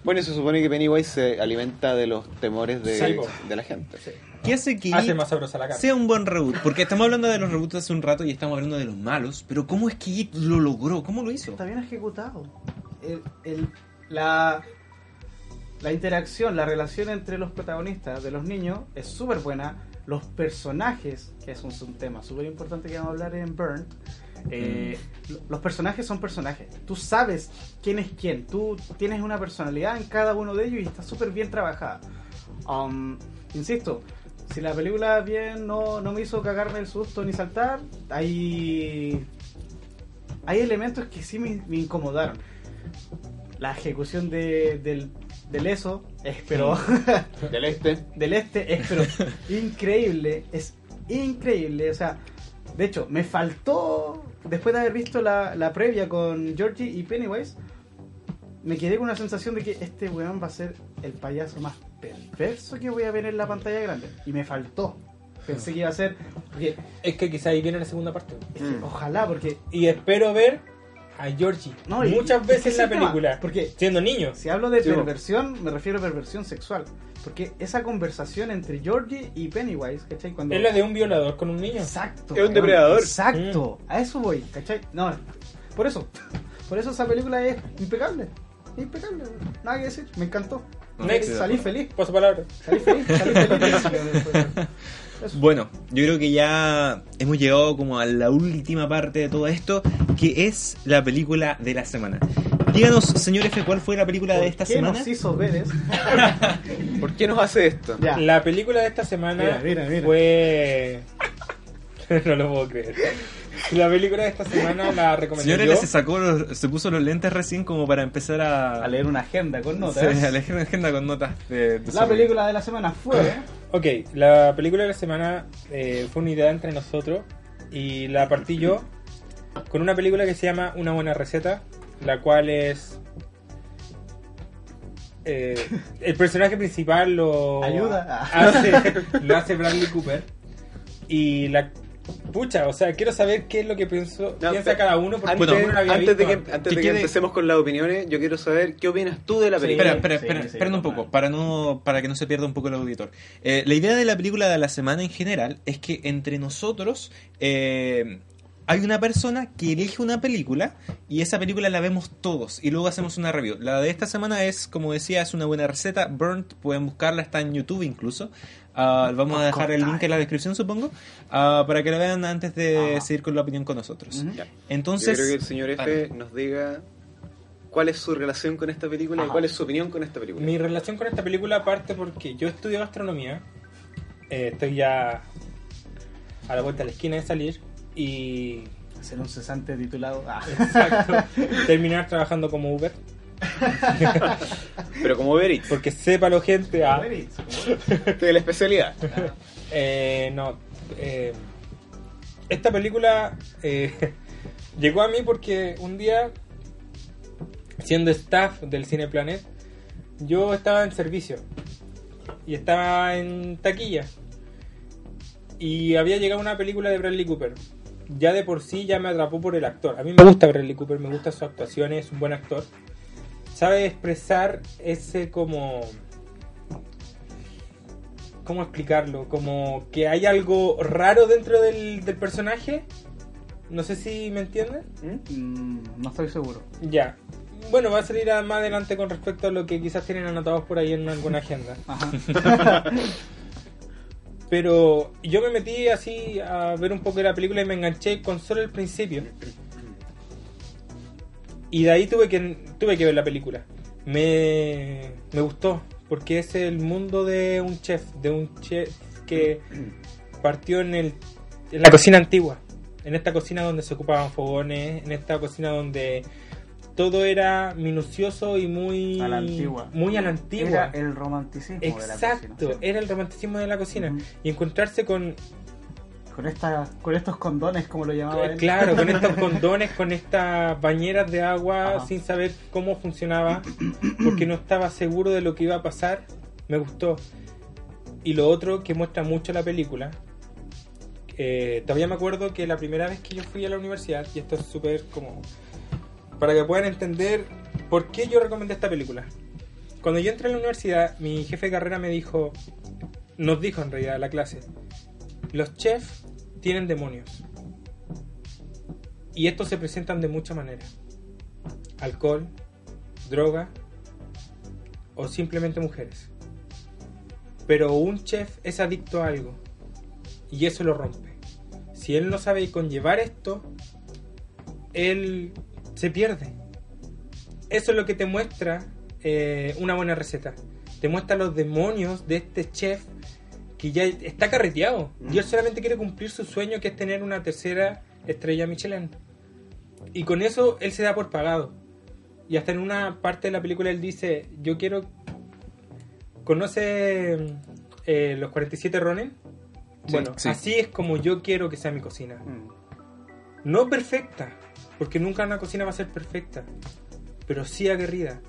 Bueno, se supone que Pennywise se alimenta de los temores de, Sí, la gente. ¿Qué hace que Hace más sabrosa la carne. sea un buen reboot? Porque estamos hablando de los reboots hace un rato y estamos hablando de los malos, pero ¿cómo es que It lo logró? ¿Cómo lo hizo? está bien ejecutado. El, el- la, la interacción, la relación entre los protagonistas de los niños es súper buena. Los personajes, que es un, un tema súper importante que vamos a hablar en Burn, eh, lo- los personajes son personajes. Tú sabes quién es quién. Tú tienes una personalidad en cada uno de ellos y está súper bien trabajada. Um, insisto, si la película bien no, no me hizo cagarme el susto ni saltar, hay, hay elementos que sí me, me incomodaron. La ejecución de, del, del ESO es pero [LAUGHS] Del este. del este es pero [LAUGHS] increíble, es increíble, o sea, de hecho, me faltó, después de haber visto la, la previa con Georgie y Pennywise, me quedé con una sensación de que este weón va a ser el payaso más perverso que voy a ver en la pantalla grande. Y me faltó. Pensé que iba a ser, porque, Es que quizá ahí viene la segunda parte. es que, Mm. ojalá, porque Y espero ver a Georgie No, muchas y- veces es en la el tema, película. porque- siendo niño. si hablo de Sí, perversión, me refiero a perversión sexual. Porque esa conversación entre Georgie y Pennywise, ¿cachai? Cuando... Es la de un violador con un niño. Exacto. Es un depredador. Exacto. A eso voy, ¿cachai? No, por eso. [LAUGHS] Por eso esa película es impecable. Impecable. Nada que decir. Me encantó. Next. Salí feliz. Paso palabra. Salí feliz. Salí feliz. [LAUGHS] Eso. Bueno, yo creo que ya hemos llegado como a la última parte de todo esto, que es la película de la semana. Díganos, señor F, ¿cuál fue la película de esta ¿Qué semana? nos hizo ver eso? [LAUGHS] ¿Por qué nos hace esto? Ya. La película de esta semana Mira, mira, mira. fue. [LAUGHS] no lo puedo creer. [LAUGHS] La película de esta semana la recomendé Señor yo. L se sacó, los- se puso los lentes recién como para empezar a, A leer una agenda con notas. Sí, a leer una agenda con notas de, de La película de la semana fue. Ok, la película de la semana eh, fue una idea entre nosotros y la partí yo con una película que se llama Una buena receta, la cual es... eh, el personaje principal lo Ayuda. hace, lo hace Bradley Cooper y la pucha, o sea, quiero saber qué es lo que pienso, No, piensa cada uno porque Antes, de que, antes. de que quede- empecemos con las opiniones, yo quiero saber qué opinas tú de la Sí. película. Espera, espera, Sí, espera, sí, espera un poco, para no, para que no se pierda un poco el auditor. Eh, la idea de la película de la semana en general es que entre nosotros eh, hay una persona que elige una película y esa película la vemos todos y luego hacemos una review. La de esta semana es, como decía, es una buena receta. Burnt, pueden buscarla, está en YouTube incluso. Ah, vamos a dejar el link en la descripción, supongo, ah, para que lo vean antes de Ah. seguir con la opinión con nosotros. Ya. Entonces, yo creo que el señor F Vale. nos diga cuál es su relación con esta película y Ajá. cuál es su opinión con esta película. Mi relación con esta película parte porque yo estudio gastronomía, eh, estoy ya a la vuelta de la esquina de salir y Hacer un cesante titulado. Ah. exacto, [LAUGHS] terminar trabajando como Uber, [LAUGHS] Pero como Uber Eats, porque sepa lo gente, ah, de [LAUGHS] la especialidad. eh, no, eh, esta película eh, [LAUGHS] llegó a mí porque un día, siendo staff del Cine Planet, yo estaba en servicio y estaba en taquilla y había llegado una película de Bradley Cooper. Ya de por sí ya me atrapó por el actor. A mí me gusta Bradley Cooper, me gusta su actuación, es un buen actor. Sabe expresar ese como ¿Cómo explicarlo? Como que hay algo raro dentro del, del personaje. No sé si me entienden. Mm, no estoy seguro. Ya. Bueno, va a salir más adelante con respecto a lo que quizás tienen anotados por ahí en alguna agenda. [LAUGHS] Ajá. [LAUGHS] Pero yo me metí así a ver un poco de la película y me enganché con solo el principio. Y de ahí tuve que, tuve que ver la película. Me, me gustó, porque es el mundo de un chef, de un chef que [CLEARS THROAT] partió en, el, en la cocina antigua. En esta cocina donde se ocupaban fogones, en esta cocina donde todo era minucioso y muy A la antigua. Muy a la antigua. Era el romanticismo de la Exacto, cocina. sí. era el romanticismo de la cocina. Y encontrarse con, Con, esta, con estos condones, como lo llamaba él. claro, con [LAUGHS] estos condones, con estas bañeras de agua, Ajá. sin saber cómo funcionaba, porque no estaba seguro de lo que iba a pasar, me gustó. Y lo otro que muestra mucho la película, eh, todavía me acuerdo que la primera vez que yo fui a la universidad, y esto es súper como... Para que puedan entender por qué yo recomendé esta película. Cuando yo entré a la universidad, mi jefe de carrera me dijo, nos dijo en realidad la clase, los chefs tienen demonios. Y estos se presentan de muchas maneras. Alcohol, droga, o simplemente mujeres. Pero un chef es adicto a algo y eso lo rompe. Si él no sabe conllevar esto, él se pierde. Eso es lo que te muestra eh, una buena receta. Te muestra los demonios de este chef que ya está carreteado. Y él solamente quiere cumplir su sueño que es tener una tercera estrella Michelin. Y con eso él se da por pagado. Y hasta en una parte de la película él dice, yo quiero... ¿Conoce eh, los 47 Ronin? Sí, bueno, sí. así es como yo quiero que sea mi cocina. Mm. No perfecta, porque nunca una cocina va a ser perfecta, pero sí aguerrida,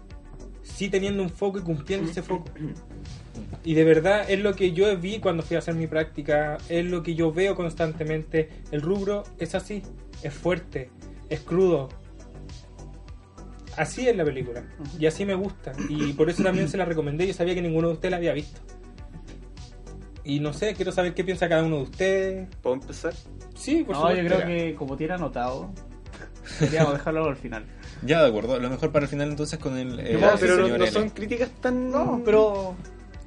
sí teniendo un foco y cumpliendo ese foco. [CLEARS THROAT] Y de verdad es lo que yo vi cuando fui a hacer mi práctica, es lo que yo veo constantemente. El rubro es así, es fuerte, es crudo. Así es la película, y así me gusta, y por eso también se la recomendé. Yo sabía que ninguno de ustedes la había visto. Y no sé, quiero saber qué piensa cada uno de ustedes. ¿Puedo empezar? Sí, por No, yo creo que como tiene anotado, deberíamos dejarlo al final. Ya, de acuerdo. Lo mejor para el final entonces con el, eh, No, pero no, son críticas tan... No, pero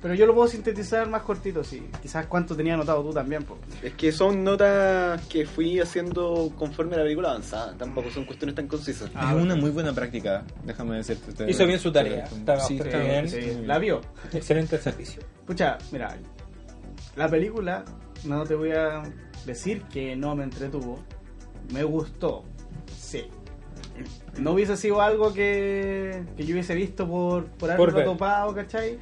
pero yo lo puedo sintetizar más cortito, sí. Quizás cuánto tenía anotado tú también, po. Es que son notas que fui haciendo conforme la película avanzaba. Tampoco son cuestiones tan concisas. Ah, es una muy buena práctica, déjame decirte. Te- Hizo bien su tarea. te- Estaba sí, te- bien. Sí, la vio. Excelente servicio. Pucha, mira, la película, no te voy a decir que no me entretuvo. Me gustó, sí. No hubiese sido algo que, que yo hubiese visto por, por haberlo topado, ¿cachai?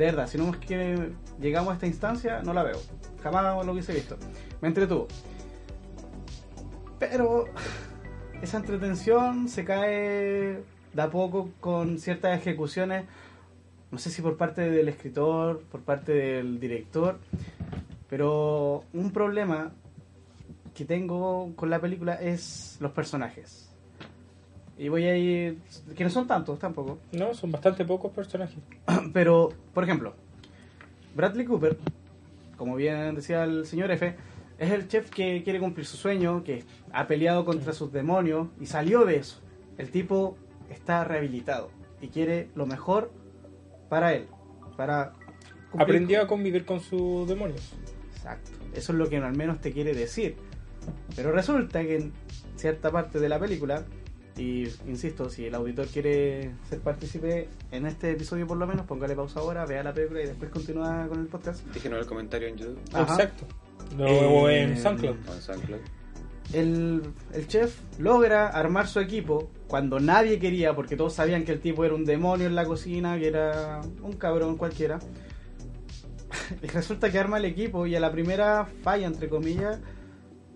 De verdad, si no es que llegamos a esta instancia, no la veo. Jamás lo hubiese visto. Me entretuvo. Pero [LAUGHS] esa entretención se cae de a poco con ciertas ejecuciones no sé si por parte del escritor, por parte del director, pero un problema que tengo con la película es los personajes. Y voy a ir, que no son tantos tampoco, No, son bastante pocos personajes. [CLEARS THROAT] pero por ejemplo, Bradley Cooper, como bien decía el señor F, es el chef que quiere cumplir su sueño, que ha peleado contra sus demonios y salió de eso. El tipo está rehabilitado y quiere lo mejor para él, para Aprendió a convivir con sus demonios. Exacto. Eso es lo que al menos te quiere decir. Pero resulta que en cierta parte de la película, y insisto, si el auditor quiere ser partícipe en este episodio por lo menos, póngale pausa ahora, vea la película y después continúa con el podcast. Déjenos el comentario en YouTube Ajá. Exacto. O Eh, en SoundCloud. en SoundCloud. El, el chef logra armar su equipo cuando nadie quería, porque todos sabían que el tipo era un demonio en la cocina, que era un cabrón cualquiera. [LAUGHS] Y resulta que arma el equipo y a la primera falla, entre comillas,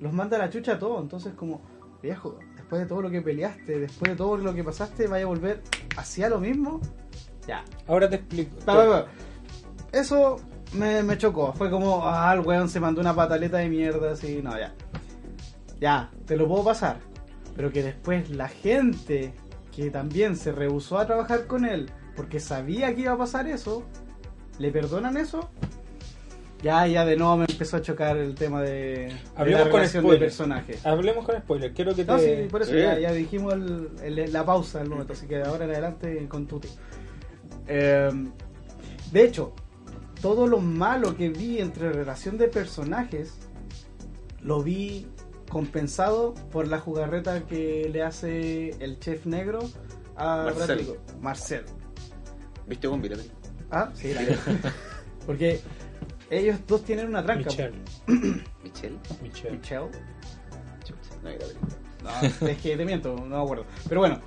los manda a la chucha a todos. Entonces, como, viejo, después de todo lo que peleaste, después de todo lo que pasaste, vaya a volver hacia lo mismo. Ya, Ahora te explico. Pa, pa, pa. Eso me, me chocó. Fue como, ah, el weón se mandó una pataleta de mierda, así, no, ya. Ya, te lo puedo pasar. Pero que después la gente que también se rehusó a trabajar con él porque sabía que iba a pasar eso, ¿le perdonan eso? Ya, ya de nuevo me empezó a chocar el tema de, de la con relación de spoilers. personajes. Hablemos con spoiler. Quiero que te. No, sí, por eso ya, ya dijimos el- el- la pausa del momento, así que de ahora en adelante con Tuti. Eh, de hecho, todo lo malo que vi entre relación de personajes lo vi compensado por la jugarreta que le hace el chef negro a Marcel. Marcel. ¿Viste con Mira? Ah, sí, la [LAUGHS] Porque ellos dos tienen una tranca. Michelle. [CLEARS THROAT] Michelle. Michelle. Michelle. No. No, es que te miento, no me acuerdo. Pero bueno,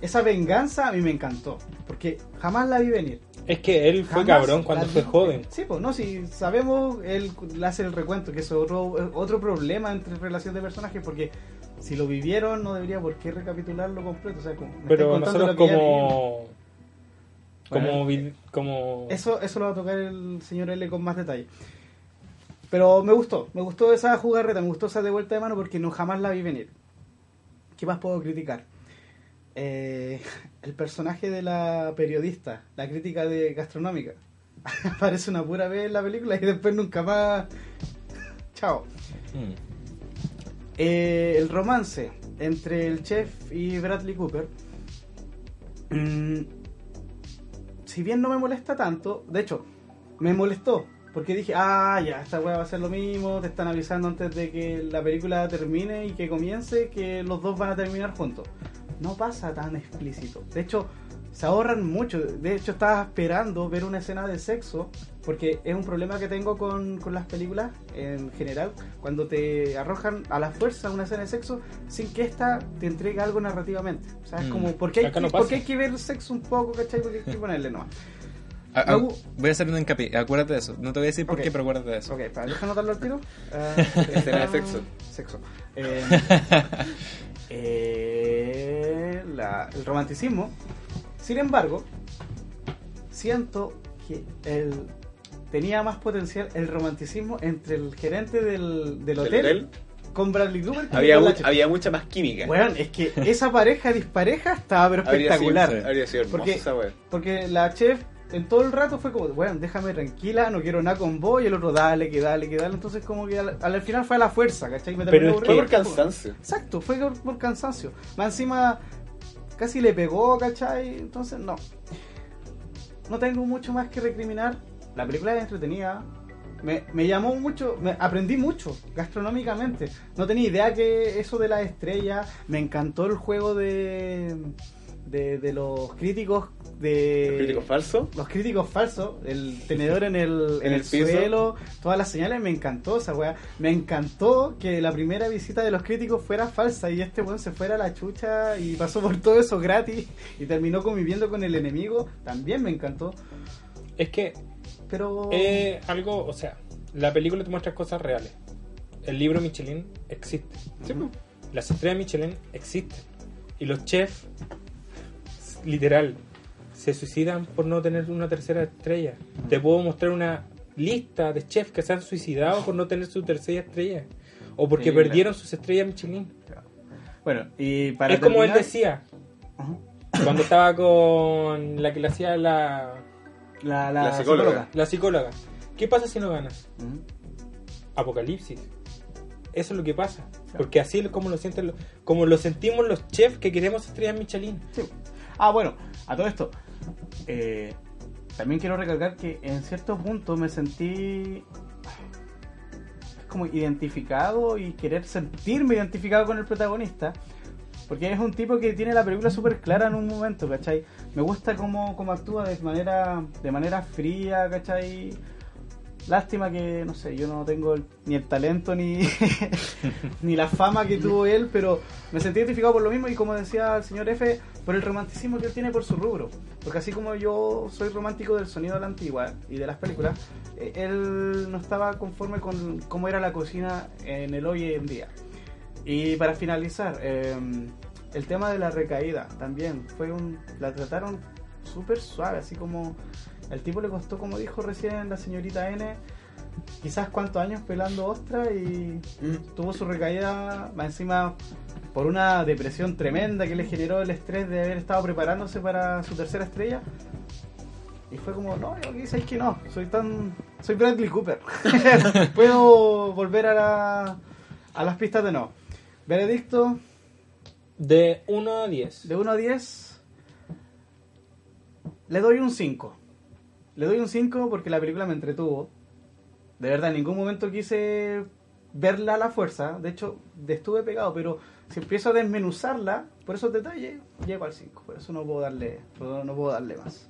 esa venganza a mí me encantó. Porque jamás la vi venir. Es que él fue Jamás cabrón cuando fue vi joven. Sí, pues no, si sabemos, él le hace el recuento, que es otro, otro problema entre relación de personajes. Porque si lo vivieron, no debería por qué recapitularlo completo. O sea, como, Pero nosotros como. Como. como Eso, eso lo va a tocar el señor L con más detalle. Pero me gustó, me gustó esa jugarreta, me gustó esa de vuelta de mano porque no jamás la vi venir. ¿Qué más puedo criticar? Eh, [LAUGHS] el personaje de la periodista, la crítica de gastronómica. [LAUGHS] Aparece una pura vez en la película y después nunca más. [LAUGHS] Chao. Mm. Eh, el romance entre el chef y Bradley Cooper. Si bien no me molesta tanto, de hecho, me molestó. Porque dije, ah, ya, esta weá va a ser lo mismo, te están avisando antes de que la película termine y que comience que los dos van a terminar juntos. No pasa tan explícito. De hecho, se ahorran mucho. De hecho, estaba esperando ver una escena de sexo, porque es un problema que tengo con, con las películas en general, cuando te arrojan a la fuerza una escena de sexo sin que esta te entregue algo narrativamente. O sea, es Mm. como, ¿por qué, hay que, no por pasa. qué hay que ver sexo un poco, cachai? Porque hay que [LAUGHS] ponerle no. Ah, ah, voy a hacer un hincapié. Acuérdate de eso. No te voy a decir por qué, pero acuérdate de eso. Ok, para dejar anotarlo al tiro. [LAUGHS] Ah, Escena de sexo. Sexo. Eh, [LAUGHS] eh, la- el romanticismo. Sin embargo, siento que el, tenía más potencial el romanticismo entre el gerente del, del ¿Del hotel, hotel? con Bradley Cooper. que Había, con la mu- chica. había mucha más química. Weón, es que esa pareja dispareja estaba pero Habría sido- espectacular. Habría sido Porque- la chef en todo el rato fue como, bueno, déjame tranquila, no quiero nada con vos, y el otro, dale, que dale, que dale. Entonces, como que al, al final fue a la fuerza, ¿cachai? Me Pero Fue por cansancio. Exacto, fue por, por cansancio. Más encima, casi le pegó, ¿cachai? Entonces, no. No tengo mucho más que recriminar. La película es entretenida. Me, me llamó mucho, me aprendí mucho gastronómicamente. No tenía idea que eso de las estrellas. Me encantó el juego de, de, de los críticos de ¿El crítico falso? los críticos falsos, el tenedor en el, [LAUGHS] en En el, el piso. suelo, todas las señales, me encantó esa weá. Me encantó que la primera visita de los críticos fuera falsa y este weón se fuera a la chucha y pasó por todo eso gratis y terminó conviviendo con el enemigo. También me encantó. Es que Pero. Eh, algo, o sea, la película te muestra cosas reales. El libro Michelin existe. Sí, pues. Las estrellas Michelin existen. Y los chefs, literal, se suicidan por no tener una tercera estrella. Te puedo mostrar una lista de chefs que se han suicidado por no tener su tercera estrella. O porque Sí, perdieron sus estrellas Michelin. Bueno, y para. es como él decía, Ajá. cuando estaba con la que le hacía la, La, la La psicóloga. la psicóloga. ¿Qué pasa si no ganas? Apocalipsis. Eso es lo que pasa. Porque así es como lo sienten los- como lo sentimos los chefs que queremos estrellas Michelin. Sí. Ah, bueno, a todo esto. Eh, también quiero recalcar que en cierto punto me sentí como identificado y querer sentirme identificado con el protagonista. Porque es un tipo que tiene la película súper clara en un momento, ¿cachai? Me gusta cómo, cómo actúa de manera, de manera fría, ¿cachai? Lástima que, no sé, yo no tengo ni el talento ni, [LAUGHS] ni la fama que tuvo él, pero me sentí identificado por lo mismo y como decía el señor F, por el romanticismo que él tiene por su rubro. Porque así como yo soy romántico del sonido de la antigua y de las películas, eh, él no estaba conforme con cómo era la cocina en el hoy en día. Y para finalizar, eh, el tema de la recaída también fue un. La trataron súper suave, así como. El tipo le costó, como dijo recién la señorita N, quizás cuántos años pelando ostra y tuvo su recaída más encima por una depresión tremenda que le generó el estrés de haber estado preparándose para su tercera estrella. Y fue como, no, yo sabéis que no, soy tan. Soy Bradley Cooper. [LAUGHS] Puedo volver a, la- a las pistas de no. Veredicto De 1 a 10. de 1 a 10. Le doy un 5. Le doy un 5 porque la película me entretuvo. De verdad, en ningún momento quise verla a la fuerza. De hecho, estuve pegado, pero si empiezo a desmenuzarla por esos detalles, llego al 5. Por eso no puedo darle, no puedo darle más.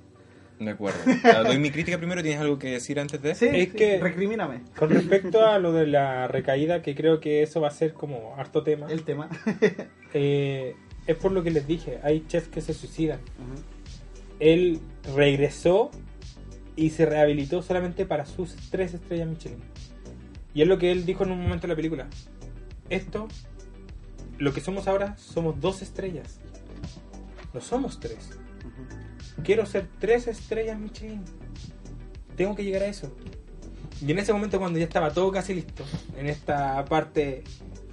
De acuerdo. Doy mi crítica primero. ¿Tienes algo que decir antes de? Sí, Es sí, que- recrimíname Con respecto a lo de la recaída, que creo que eso va a ser como harto tema, el tema. [LAUGHS] eh, es por lo que les dije, hay chefs que se suicidan. Él regresó y se rehabilitó solamente para sus tres estrellas Michelin. Y es lo que él dijo en un momento de la película. Esto, lo que somos ahora, somos dos estrellas. No somos tres. Quiero ser tres estrellas Michelin. Tengo que llegar a eso. Y en ese momento cuando ya estaba todo casi listo, en esta parte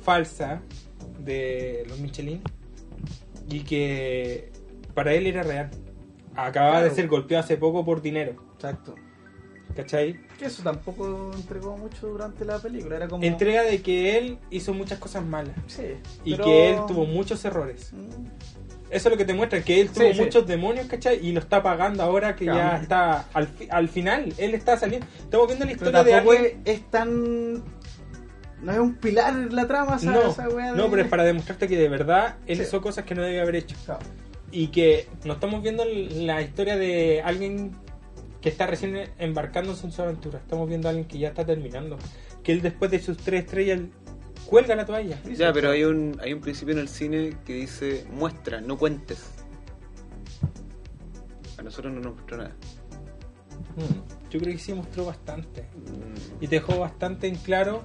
falsa de los Michelin, y que para él era real. Acababa de ser golpeado hace poco por dinero. Exacto. ¿Cachai? Que eso tampoco entregó mucho durante la película. Era como. Entrega de que él hizo muchas cosas malas Sí, y pero- que él tuvo muchos errores. Mm. Eso es lo que te muestra, que él tuvo sí. muchos demonios, ¿cachai? Y lo está pagando ahora que ya está al, fi- al final. Él está saliendo. Estamos viendo la historia de alguien. es, es tan. No es un pilar en la trama, esa, No, esa wea de- no, pero es para demostrarte que de verdad él Sí. hizo cosas que no debía haber hecho. Claro. Y que no estamos viendo la historia de alguien que está recién embarcándose en su aventura. Estamos viendo a alguien que ya está terminando. Que él después de sus tres estrellas cuelga la toalla. Ya, pero hay un, hay un principio en el cine que dice muestra, no cuentes. A nosotros no nos mostró nada. Mm, Yo creo que sí mostró bastante. Mm, Y dejó bastante en claro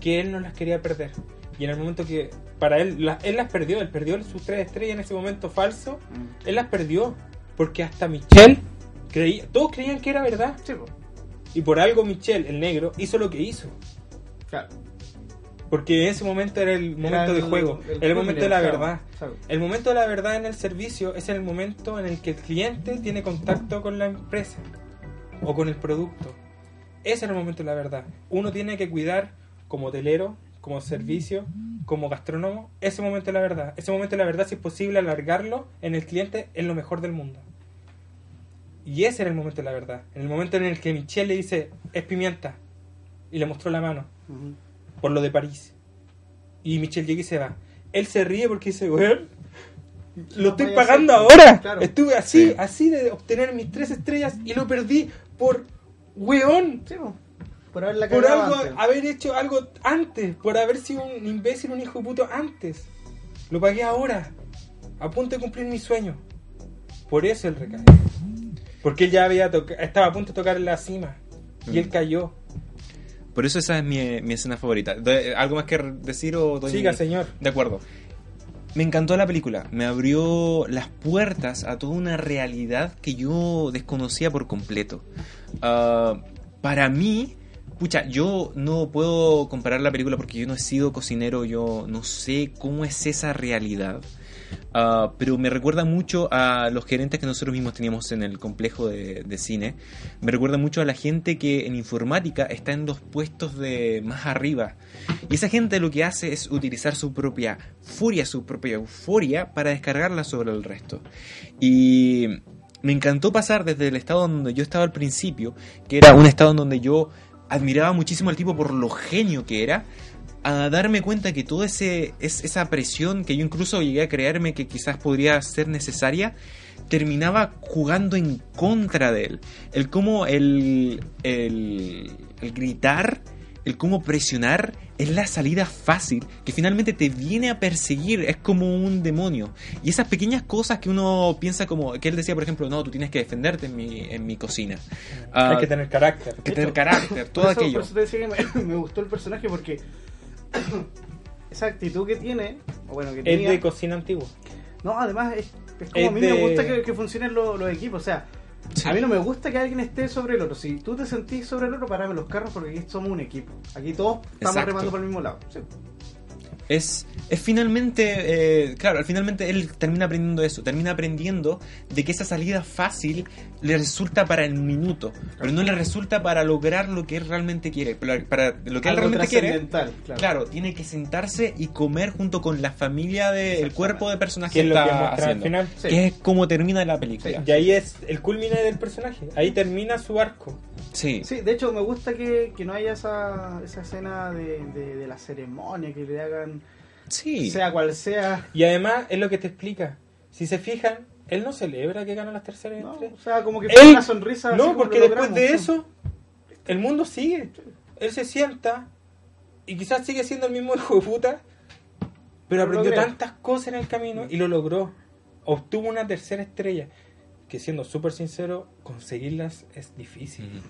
que él no las quería perder. Y en el momento que para él, la- él las perdió, él perdió sus tres estrellas en ese momento falso, Mm. él las perdió. Porque hasta Michelle creía, todos creían que era verdad. Sí, po. Y por algo Michelle, el negro, hizo lo que hizo. Claro. Porque en ese momento era el momento Era de juego, el era el momento de la verdad. claro. El momento de la verdad en el servicio es el momento en el que el cliente tiene contacto con la empresa o con el producto. Ese es el momento de la verdad. Uno tiene que cuidar como hotelero, como servicio, como gastrónomo, ese momento de la verdad. Ese momento de la verdad, si es posible alargarlo en el cliente, es lo mejor del mundo. Y ese era el momento de la verdad. En el momento en el que Michelle le dice, es pimienta, y le mostró la mano por lo de París. Y Michelle llega y se va. Él se ríe porque dice, weón, lo estoy pagando ahora. Claro. Estuve así, Sí. así de obtener mis tres estrellas y lo perdí por weón. Sí. Por haberla Por cagado algo, antes. haber hecho algo antes, por haber sido un imbécil, un hijo de puto antes. Lo pagué ahora, a punto de cumplir mi sueño. Por eso él recae. Porque él ya había estaba a punto de tocar la cima. Y él Mm. cayó. Por eso esa es mi, mi escena favorita. De- ¿Algo más que decir o doy Siga, mi- señor. De acuerdo. Me encantó la película. Me abrió las puertas a toda una realidad que yo desconocía por completo. Ah, para mí, pucha, yo no puedo comparar la película porque yo no he sido cocinero, yo no sé cómo es esa realidad. Ah, pero me recuerda mucho a los gerentes que nosotros mismos teníamos en el complejo de, de cine. Me recuerda mucho a la gente que en informática está en los puestos de más arriba. Y esa gente lo que hace es utilizar su propia furia, su propia euforia para descargarla sobre el resto. Y me encantó pasar desde el estado donde yo estaba al principio, que era un estado en donde yo admiraba muchísimo al tipo por lo genio que era, a darme cuenta que toda esa presión que yo incluso llegué a creerme que quizás podría ser necesaria, terminaba jugando en contra de él. El cómo el, el gritar, el cómo presionar es la salida fácil que finalmente te viene a perseguir, es como un demonio. Y esas pequeñas cosas que uno piensa como, que él decía por ejemplo, no, tú tienes que defenderte en mi, en mi cocina. Ah, Hay que tener carácter. que tener carácter, Por todo eso- aquello. Por eso te decía que me, [LAUGHS] me gustó el personaje porque [COUGHS] esa actitud que tiene, o bueno, que Es tenía, de cocina antigua. no, además es, es como Es a mí de- me gusta que, que funcionen los, los equipos, o sea, Sí. a mí no me gusta que alguien esté sobre el otro. Si tú te sentís sobre el otro, parame los carros porque aquí somos un equipo. Aquí todos estamos Exacto. remando por el mismo lado. Sí. Es, es finalmente, eh, claro, al finalmente él termina aprendiendo eso, termina aprendiendo de que esa salida fácil le resulta para el minuto, pero no le resulta para lograr lo que él realmente quiere, para, lo que él Algo realmente quiere. claro. Claro, tiene que sentarse y comer junto con la familia del cuerpo de personaje Que es lo que está muestra al haciendo. final. Sí. Que es como termina la película. Y ahí es el culmine del personaje. Ahí termina su arco. Sí. Sí, de hecho me gusta que, que no haya esa, esa escena de, de, de la ceremonia, que le hagan, Sí. sea cual sea. Y además es lo que te explica. Si se fijan, él no celebra que ganó las terceras ¿no? O sea, como que Él- una sonrisa. No, porque después de eso, el mundo sigue. Él se sienta y quizás sigue siendo el mismo [LAUGHS] hijo de puta, pero Lo aprendió logré. tantas cosas en el camino y lo logró. Obtuvo una tercera estrella, que siendo súper sincero, conseguirlas es difícil.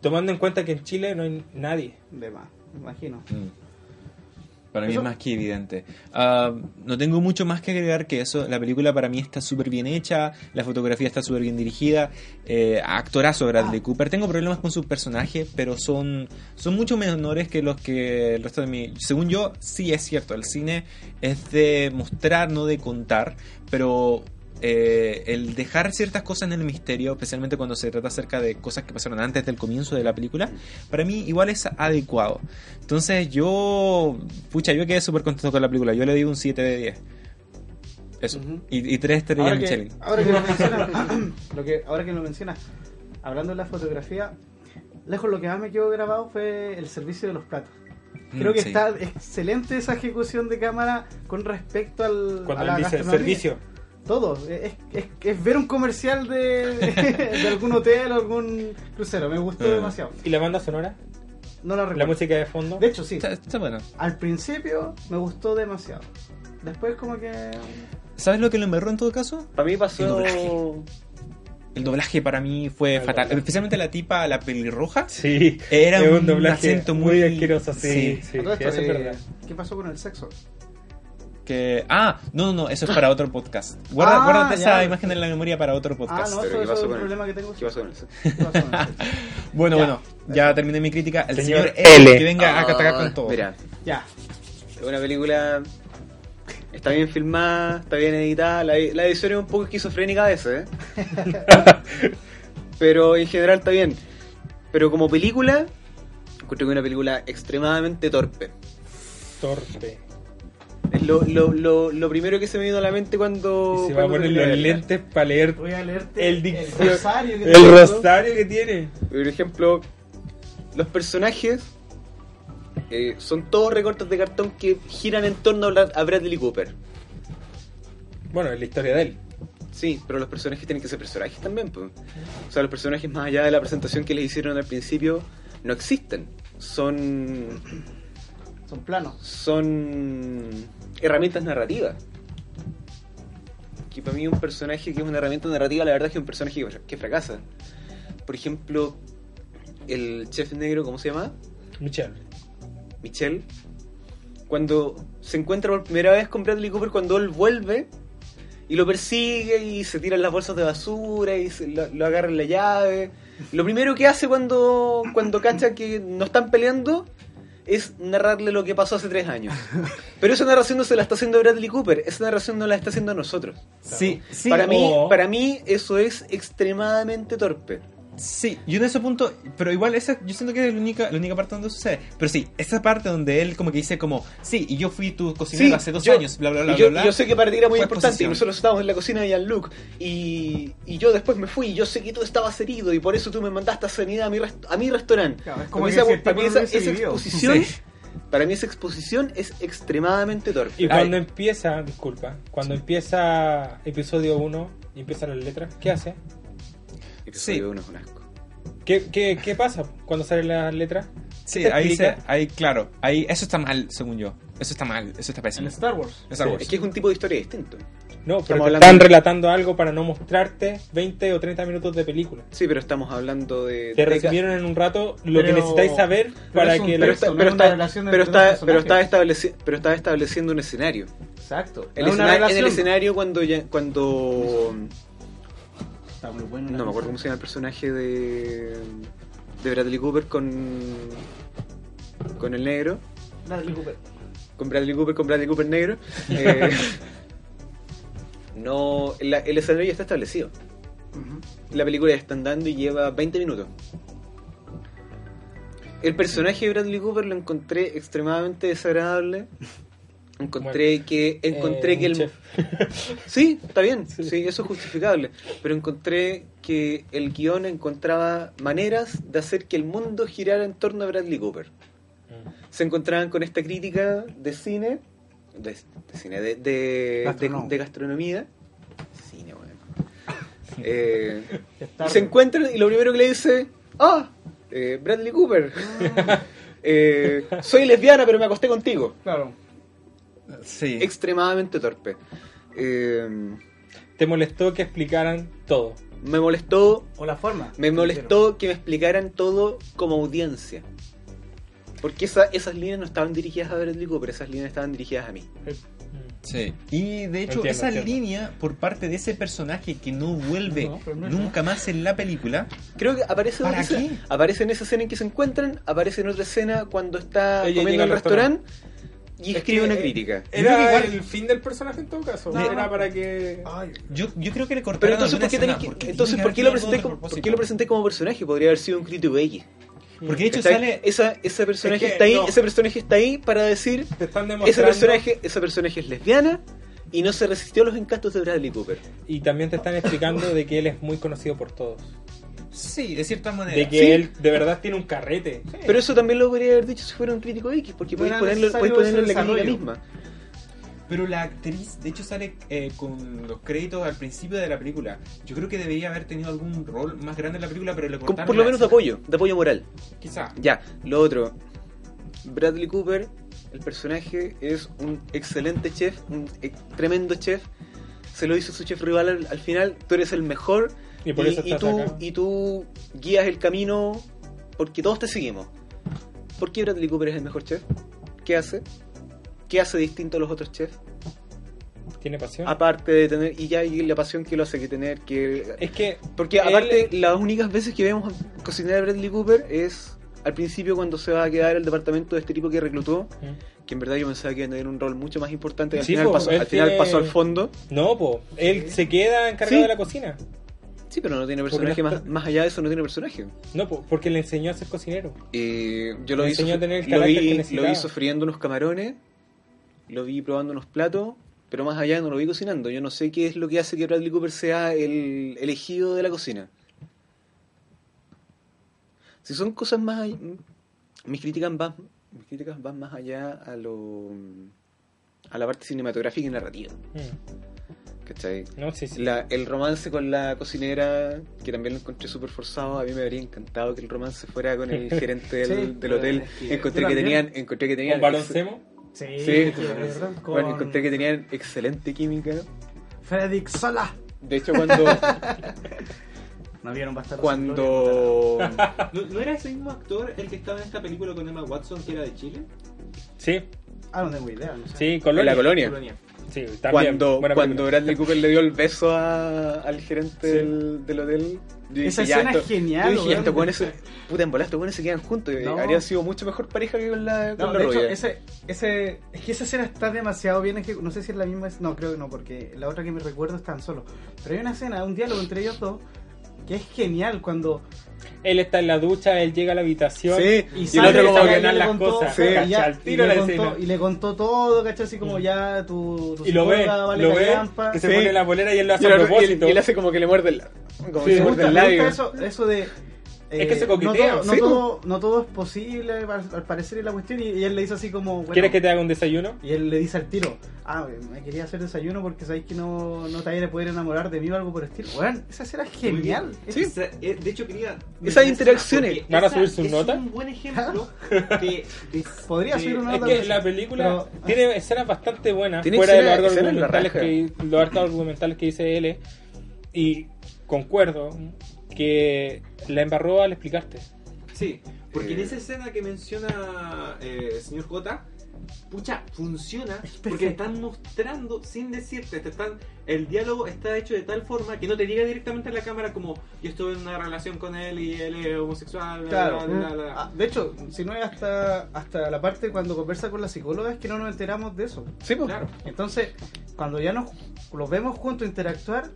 Tomando en cuenta que en Chile no hay nadie. De más, me imagino. Mm. Para mí Eso- es más que evidente. Ah, no tengo mucho más que agregar que eso. La película para mí está súper bien hecha, la fotografía está súper bien dirigida, eh, actorazo Bradley Cooper. Tengo problemas con su personaje, pero son, son mucho menores que los que el resto de mi... Según yo, sí es cierto, el cine es de mostrar, no de contar, pero... eh, el dejar ciertas cosas en el misterio, especialmente cuando se trata acerca de cosas que pasaron antes del comienzo de la película, para mí igual es adecuado. Entonces yo, pucha, yo quedé súper contento con la película. Yo le di un 7 de 10. Eso. Y, y tres estrellas Ahora que, Michelin. ahora que lo [LAUGHS] mencionas, [COUGHS] lo que, ahora que lo mencionas, hablando de la fotografía, lejos lo que más me quedó grabado fue el servicio de los platos. Creo Mm, que sí. está excelente esa ejecución de cámara con respecto al, a Cuando la él dice gastronomía. servicio. Todo. Es, es- es ver un comercial de, [LAUGHS] de algún hotel o algún crucero. Me gustó Ah. demasiado. ¿Y la banda sonora? No la ¿La recuerdo. música de fondo? De hecho, sí. Está, está bueno. Al principio me gustó demasiado. Después como que... ¿Sabes lo que lo embarró en todo caso? Para mí El pasó. doblaje. El doblaje para mí fue El fatal. doblaje. Especialmente la tipa, la pelirroja. Sí. Era es un acento muy- asqueroso, sí. sí. sí, esto, eso es eh, verdad. ¿Qué pasó con el sexo? Que. Ah, no, no, no, eso es para otro podcast. Guarda, Ah, guárdate esa imagen en la memoria para otro Ah, podcast. no, Pero eso, ¿qué eso es el- problema que tengo. ¿Qué pasó con eso? [LAUGHS] [LAUGHS] Bueno, Ya. bueno, ya terminé mi crítica. El Señor señor, L, L. que venga a atacar Ah, con todo. Mira, Ya. es una película. Está bien filmada, está bien editada. La, la edición es un poco esquizofrénica a veces, ¿eh? [LAUGHS] Pero en general está bien. Pero como película, encuentro que es una película extremadamente torpe. Torpe. Es lo, lo, lo, lo primero que se me vino a la mente cuando. Y se va a poner los lentes para leer Voy a leerte el, dic- rosario que el tengo. rosario que tiene. Por ejemplo, los personajes eh, son todos recortes de cartón que giran en torno a Bradley Cooper. Bueno, es la historia de él. Sí, pero los personajes tienen que ser personajes también. pues. O sea, los personajes más allá de la presentación que les hicieron al principio no existen. Son Son planos. son herramientas narrativas. Que para mí un personaje que es una herramienta narrativa, la verdad es que es un personaje que, fracasa. Por ejemplo, el chef negro, ¿cómo se llama? Michelle. Michelle, cuando se encuentra por primera vez con Bradley Cooper, cuando él vuelve y lo persigue y se tiran las bolsas de basura y se lo, lo agarra en la llave. Lo primero que hace cuando, cuando cacha que no están peleando es narrarle lo que pasó hace tres años. Pero esa narración no se la está haciendo Bradley Cooper, esa narración no la está haciendo nosotros. Sí, sí. para, mí, para mí eso es extremadamente torpe. Sí, yo en ese punto, pero igual esa, yo siento que es la única, la única parte donde sucede. Pero sí, esa parte donde él como que dice como, sí, y yo fui tu cocinero Sí, hace dos yo- años, bla, bla, bla, y yo, bla, yo sé que para ti era muy importante exposición. y nosotros estábamos en la cocina de Jean-Luc y, y yo después me fui y yo sé que tú estabas herido y por eso tú me mandaste a sanidad a mi, a mi restaurante. Claro, es como que esa- si para mí esa, exposición, Sí. para mí esa exposición es extremadamente torpe. Y cuando empieza, disculpa, cuando empieza episodio 1 y empiezan las letras, ¿qué hace? Episodio Sí. uno es un asco. ¿Qué, qué, qué pasa cuando salen las letras? Sí, ¿Te ahí, se, ahí, claro, ahí, eso está mal, según yo. Eso está mal, eso está En pésimo. Star Wars. Star Sí. Wars. Es que es un tipo de historia distinto. No, pero te están de- relatando algo para no mostrarte 20 o 30 minutos de película. Sí, pero estamos hablando de... Te resumieron en un rato lo que Pero- necesitáis saber para que pero la- está, pero está- estableciendo un escenario. Exacto. El No es una escena- en el escenario cuando ya, cuando Está muy bueno. no me acuerdo cómo se llama el personaje de de Bradley Cooper con con el negro, Bradley Cooper. con Bradley Cooper con Bradley Cooper negro. [LAUGHS] eh, no, la- el escenario ya está establecido. La película ya está andando y lleva 20 minutos. El personaje de Bradley Cooper lo encontré extremadamente desagradable. [LAUGHS] Encontré que encontré Eh, que el chef. [LAUGHS] Sí, está bien, Sí. sí. eso es justificable. Pero encontré que el guion encontraba maneras de hacer que el mundo girara en torno a Bradley Cooper. Se encontraban con esta crítica de cine, de, de cine, de, de, Gastronom. de- de gastronomía. Cine, bueno. Eh, [LAUGHS] y se encuentran y lo primero que le dice, ah, eh, Bradley Cooper. [LAUGHS] Eh, soy lesbiana pero me acosté contigo. Claro. Sí. Extremadamente torpe. Eh, Te molestó que explicaran todo. me molestó O la forma. Me molestó que me explicaran todo como audiencia. Porque esa- esas líneas no estaban dirigidas a Bradley Cooper, esas líneas estaban dirigidas a mí. Sí. Y de hecho, Entiendo, esa entiendo. línea por parte de ese personaje que no vuelve No, no nunca más en la película. Creo que aparece, ¿Para esa- qué? aparece en esa escena en que se encuentran, aparece en otra escena cuando está Ella comiendo en el restaurante y Es escribe que, una eh, crítica. Era igual- el fin del personaje en todo caso. No. Era para que. Ay, Yo, yo creo que le Pero cortaron entonces, ¿por qué, escena, tenés que- porque entonces, ¿por qué lo presenté como, a por qué lo presenté como personaje? Podría haber sido un crítico X. Porque de hecho sale. Esa, ese personaje Es que está ahí, no. ese personaje está ahí para decir Te están ese personaje, ese personaje es lesbiana y no se resistió a los encantos de Bradley Cooper. Y también te están explicando de que él es muy conocido por todos. Sí, de cierta manera. De que Sí. él de verdad tiene un carrete. Pero eso también lo podría haber dicho si fuera un crítico X, porque No podéis ponerlo, podéis ponerlo en la desarrollo. misma. Pero la actriz, de hecho, sale eh, con los créditos al principio de la película. Yo creo que debería haber tenido algún rol más grande en la película, pero le Con- cortaron por lo la menos de apoyo, de apoyo moral. Quizá. Ya, lo otro. Bradley Cooper, el personaje, es un excelente chef, un ex- tremendo chef. Se lo hizo su chef rival al, al final. Tú eres el mejor Y por eso estás tú, acá. y tú guías el camino porque todos te seguimos. ¿Por qué Bradley Cooper es el mejor chef? ¿Qué hace? ¿Qué hace distinto a los otros chefs? Tiene pasión. Aparte de tener, y ya y la pasión que lo hace que tener, que es que porque él- aparte, las únicas veces que vemos cocinar a Bradley Cooper es al principio cuando se va a quedar el departamento de este tipo que reclutó, Mm. que en verdad yo pensaba que iba a tener un rol mucho más importante y al Sí, final, po, pasó, al, final tiene- pasó al fondo. No, po. Él se queda encargado Sí. de la cocina. Sí, pero no tiene personaje, más, más allá de eso no tiene personaje. No, po, porque le enseñó a ser cocinero. Eh, yo lo Le vi, enseñó a tener el lo, que vi, lo vi sofriendo unos camarones, lo vi probando unos platos, pero más allá no lo vi cocinando. Yo no sé qué es lo que hace que Bradley Cooper sea el elegido de la cocina. Si son cosas más... Mis críticas van, mis críticas van más allá a lo a la parte cinematográfica y narrativa. Mm. ¿Cachai? No, sí, sí. La- el romance con la cocinera, que también lo encontré súper forzado, a mí me habría encantado que el romance fuera con el [LAUGHS] gerente del, Sí, del hotel. encontré que tenían, encontré que tenían ¿Con Semo? Sí. Con bueno, encontré que tenían excelente química. Frederick Sola. De hecho, cuando [LAUGHS] No vieron bastardos cuando [LAUGHS] ¿No, no era ese mismo actor el que estaba en esta película con Emma Watson que era de Chile? Sí, Ah, no tengo idea. No sé. sí, en Colonia. la colonia, Colonia. Sí, también. cuando Buena cuando película. Bradley Cooper le dio el beso a- al gerente del, del hotel. yo Esa dije, escena esto- es genial, Yo dije, estos buenos se, puta en bola, estos buenos se quedan juntos. y No. Habrían sido mucho mejor pareja que con la, con No, la de hecho, ese, ese, es que esa escena está demasiado bien. ejecu- No sé si es la misma. No, creo que no, porque la otra que me recuerdo están solo. Pero hay una escena, un diálogo entre ellos dos que es genial cuando. Él está en la ducha, él llega a la habitación. Sí, Y, y el sale, otro como que y le las contó, cosas, sí, cacha, y ya, y, le la contó, y le contó todo, ¿cachai? Así como Mm. ya tu, tu Y lo ve, vale lo ve, que se Sí. pone la bolera y él lo hace Y a propósito. y él hace como que le muerde el, como Sí, que se muerde el labio. eso, eso de. Eh, Es que se no coquetea, todo, no, sí, todo, no todo es posible al, parecer en la cuestión y, y él le dice así como bueno, ¿Quieres que te haga un desayuno? y él le dice al tiro ah me quería hacer desayuno porque sabéis que no, no te a poder enamorar de mí o algo por el estilo bueno esa escena es genial Sí. Esa- eh, de hecho, quería. Esas interacciones. ¿Van a subir sus es notas? un buen ejemplo [LAUGHS] de. de- Podría de- subir una Es nota que la película Pero- tiene escenas bastante buenas, Tiene fuera de los argumentales, que, los argumentales que dice L. Y concuerdo que la embarró al explicarte. Sí, porque en Eh. esa escena que menciona eh, el señor J, pucha, funciona porque están mostrando sin decirte, te están, el diálogo está hecho de tal forma que no te diga directamente en la cámara como yo estuve en una relación con él y él es homosexual, Claro, bla, bla, bla, bla. Ah, de hecho, si no es hasta, hasta la parte cuando conversa con la psicóloga es que no nos enteramos de eso. Sí, pues. Claro. Entonces, cuando ya nos los vemos juntos interactuar,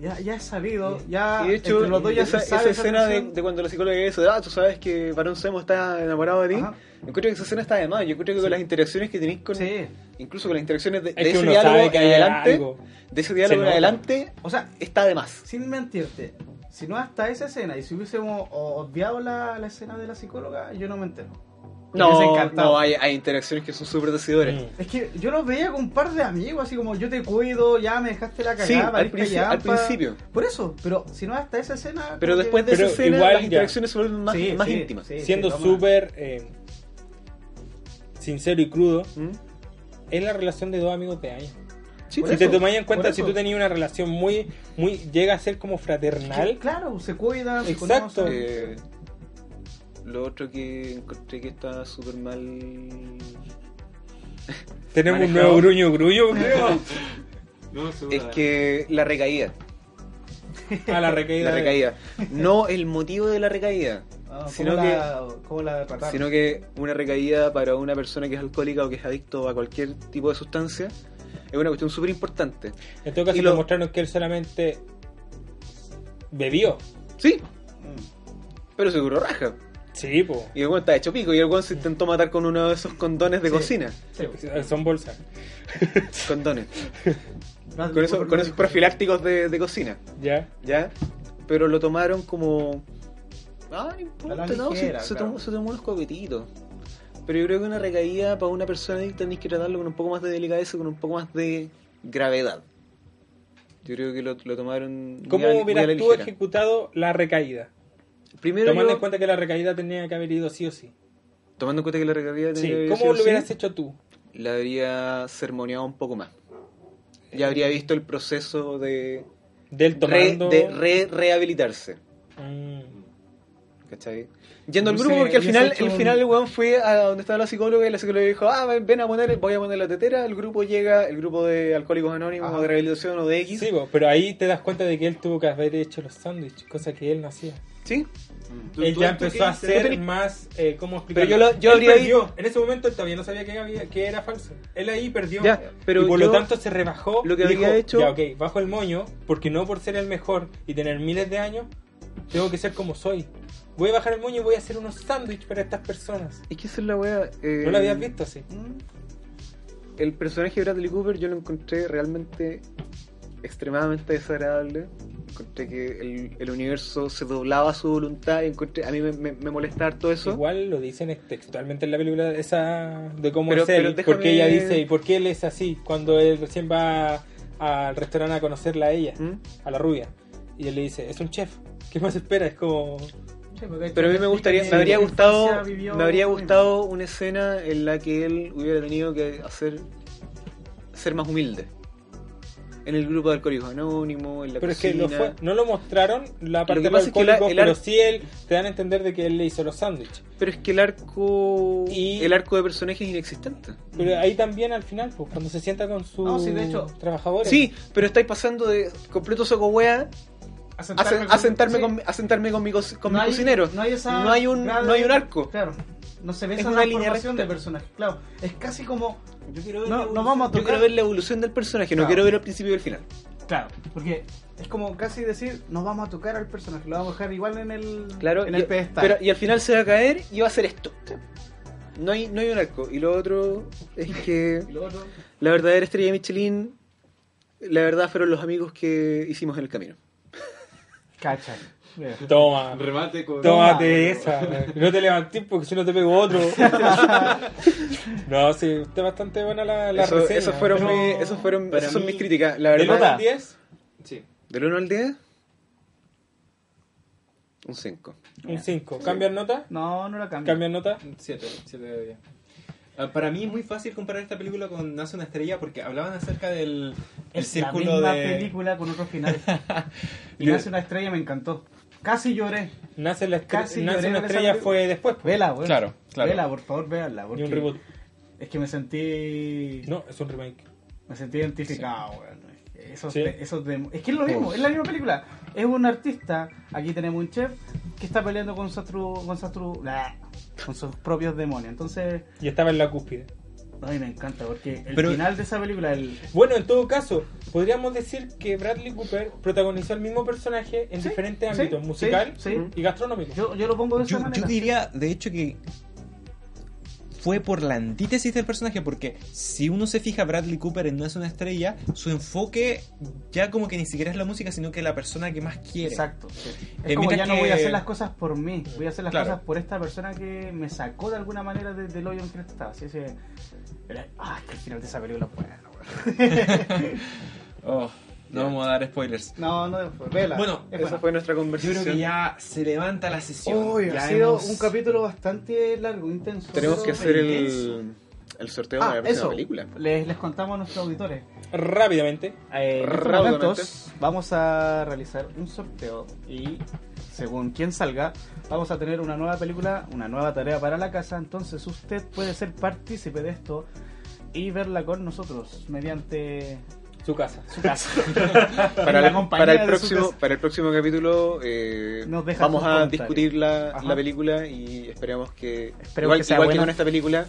ya, ya es sabido, ya Y de hecho, entre los dos ya esa, se sabe esa esa escena de, de cuando la psicóloga dice, ah, tú sabes que Barón Semo está enamorado de ti. Ajá. Encuentro que esa escena está de más. Yo creo que con las interacciones que tenéis con. Sí. Incluso con las interacciones de, Es de ese diálogo que en adelante. algo. De ese diálogo en adelante, O sea, está de más. sin mentirte, si no hasta esa escena y si hubiésemos obviado la, la escena de la psicóloga, yo no me entero. No, no hay, hay interacciones que son súper decidoras. Mm. Es que yo los veía con un par de amigos, así como yo te cuido, ya me dejaste la cagada, Sí, al, al principio. Por eso, pero si no hasta esa escena. Pero después de esa Pero escena, igual las ya. interacciones se vuelven más, Sí, más sí, íntimas. sí, Siendo súper eh, sincero y crudo, ¿Mm? es la relación de dos amigos de años. Sí, si te tomáis en cuenta, si tú tenías una relación muy, muy, llega a ser como fraternal, Claro, se cuidan, se Exacto. conocen. Eh, lo otro que encontré que está súper mal. tenemos un nuevo gruño gruño, [LAUGHS] creo. No, seguro. Es que la recaída. A la recaída. La recaída. No el motivo de la recaída. Ah, sino ¿cómo que- la, la? Sino que una recaída para una persona que es alcohólica o que es adicto a cualquier tipo de sustancia es una cuestión súper importante. En todo caso, Y lo- demostraron que él solamente bebió. Sí, Mm. pero seguro raja. Sí, po. Y el weón está hecho pico. Y el weón se intentó matar con uno de esos condones de cocina. Son bolsas. [LAUGHS] Condones. Con, eso- con esos profilácticos de, de cocina. Ya. ¿Ya? Pero lo tomaron como. Ah, no importa, no, ligera, se, se claro. tomó, se tomó unos coquetitos. Pero yo creo que una recaída para una persona adicta tenéis que tratarlo con un poco más de delicadeza, con un poco más de gravedad. Yo creo que lo, lo tomaron. ¿Cómo hubieras tú ligera. ejecutado la recaída? Primero Tomando yo- en cuenta que la recaída tenía que haber ido sí o sí. tomando en cuenta que la recaída tenía Sí, que haber ¿cómo sido lo hubieras hecho tú? La habría sermoneado un poco más. Ya habría visto el proceso de, Del re- tomando... de re- rehabilitarse. Mm. ¿Cachai? Yendo al grupo porque al final, el un- final el weón fue a donde estaba la psicóloga y la psicóloga dijo, ah, ven, a poner, voy a poner la tetera, el grupo llega, el grupo de alcohólicos anónimos o de rehabilitación o de X. Sí, pero ahí te das cuenta de que él tuvo que haber hecho los sándwiches, cosa que él no hacía. ¿Sí? ¿Tú- Él tú ya empezó a hacer tenés- más, eh, ¿cómo explicarlo? Pero yo lo- yo Él habría perdió. En ese momento él todavía no sabía que, había, que era falso. Él ahí perdió. Ya, pero y por yo- lo tanto se rebajó. lo que y dijo, hecho- Ya, ok, bajo el moño, porque no por ser el mejor y tener miles de años, tengo que ser como soy. Voy a bajar el moño y voy a hacer unos sándwiches para estas personas. Es que esa es la wea. eh, ¿No lo habías visto así? El personaje de Bradley Cooper yo lo encontré realmente extremadamente desagradable. Encontré que el, el universo se doblaba a su voluntad y encontré, a mí me, me, me molesta harto eso. Igual lo dicen textualmente en la película esa de cómo Pero- es él, déjame- porque ella dice, ¿y por qué él es así? Cuando él recién va al restaurante a conocerla a ella, ¿Mm? a la rubia, y él le dice, es un chef, ¿qué más espera? Es como... Pero a mí me gustaría, me habría gustado, me habría gustado una escena en la que él hubiera tenido que hacer ser más humilde. En el grupo de alcohólicos anónimos, en la Pero es que lo cocina. fue, no lo mostraron la parte que de pasa es que la- alcohólicos, el pero sí él te dan a entender de que él le hizo los sándwiches. Pero es que el arco Y- el arco de personaje es inexistente. Pero ahí también al final, pues cuando se sienta con sus No, sí, de hecho- trabajadores. Sí, pero estáis pasando de completo soco wea a, sen- a sentarme sí. con, a sentarme con mi, co- con No mi hay- cocinero. No hay, esa No hay un, no hay un arco. Claro. No se ve Es esa una transformación de personaje. Claro. Es casi como. Yo quiero ver No, la no evolución. vamos a Yo tocar. quiero ver la evolución del personaje, no quiero ver el principio y el final. Claro. Porque es como casi decir, nos vamos a tocar al personaje. Lo vamos a dejar igual en el, Claro, en y, el pedestal. pero, y al final se va a caer y va a hacer esto. No hay, no hay un arco. Y lo otro es [LAUGHS] que Y lo otro, la verdadera estrella de Michelin, la verdad fueron los amigos que hicimos en el camino. Cacha. Mira. [LAUGHS] Toma. Remate con. Tómate esa. [LAUGHS] No te levantes porque si no te pego otro. [LAUGHS] no, sí, está bastante buena la, la Eso- reseña. esos fueron, pero- mi- esos fueron esas son mí- mis críticas. La ¿Del verdad, 1 al 10? Sí. ¿Del 1 al 10? Un 5. Un 5. ¿Cambian nota? No, no la cambio. ¿Cambian nota? 7, 7 de 10. Ah, Para mí es muy fácil comparar esta película con Nace una estrella porque hablaban acerca del el Es la círculo misma de película con otro final. y Nace una estrella me encantó. Casi lloré. Nace, la estre- Casi Nace lloré una con esa estrella película. fue después. pues. Vela, weón. Claro, claro. Vela, por favor, véanla. Porque un reboot. Es que me sentí. No, es un remake. Me sentí identificado, weón. Esos Sí. de- esos de- es que es lo mismo, es la misma película. Es un artista, aquí tenemos un chef que está peleando con sus, tru- con sus, tru- con sus propios demonios. Entonces, Y estaba en la cúspide. A mí me encanta porque el Pero- final de esa película, el, Bueno, en todo caso, podríamos decir que Bradley Cooper protagonizó el mismo personaje en Sí, diferentes sí, ámbitos, musical sí, sí. y gastronómico. yo, yo lo pongo de esa Yo, manera. yo diría, de hecho, que fue por la antítesis del personaje, porque si uno se fija, Bradley Cooper en No es una estrella, su enfoque ya como que ni siquiera es la música, sino que la persona que más quiere. Exacto. sí. Es Eh, como ya no voy a hacer las cosas por mí, voy a hacer las Claro. cosas por esta persona que me sacó de alguna manera de- del hoyo en que estaba. Ese, era- ah, que el final de esa película fue bueno. Oh, no vamos a dar spoilers. No, no, vela. Bueno, Es Esa buena. fue nuestra Yo conversación. creo que ya se levanta la sesión. Uy, Ya ha sido hemos- un capítulo bastante largo, intenso. Tenemos que hacer el, el sorteo de Ah, la próxima eso. película. Les, les contamos a nuestros auditores. Rápidamente. Eh, Rápidamente. momentos vamos a realizar un sorteo y según quien salga, vamos a tener una nueva película, una nueva tarea para la casa. Entonces usted puede ser partícipe de esto y verla con nosotros mediante Su casa. su casa. [LAUGHS] Para, el, para, próximo, para el próximo capítulo eh, Nos vamos a discutir la, película y esperamos que Esperemos igual, que sea igual que con esta película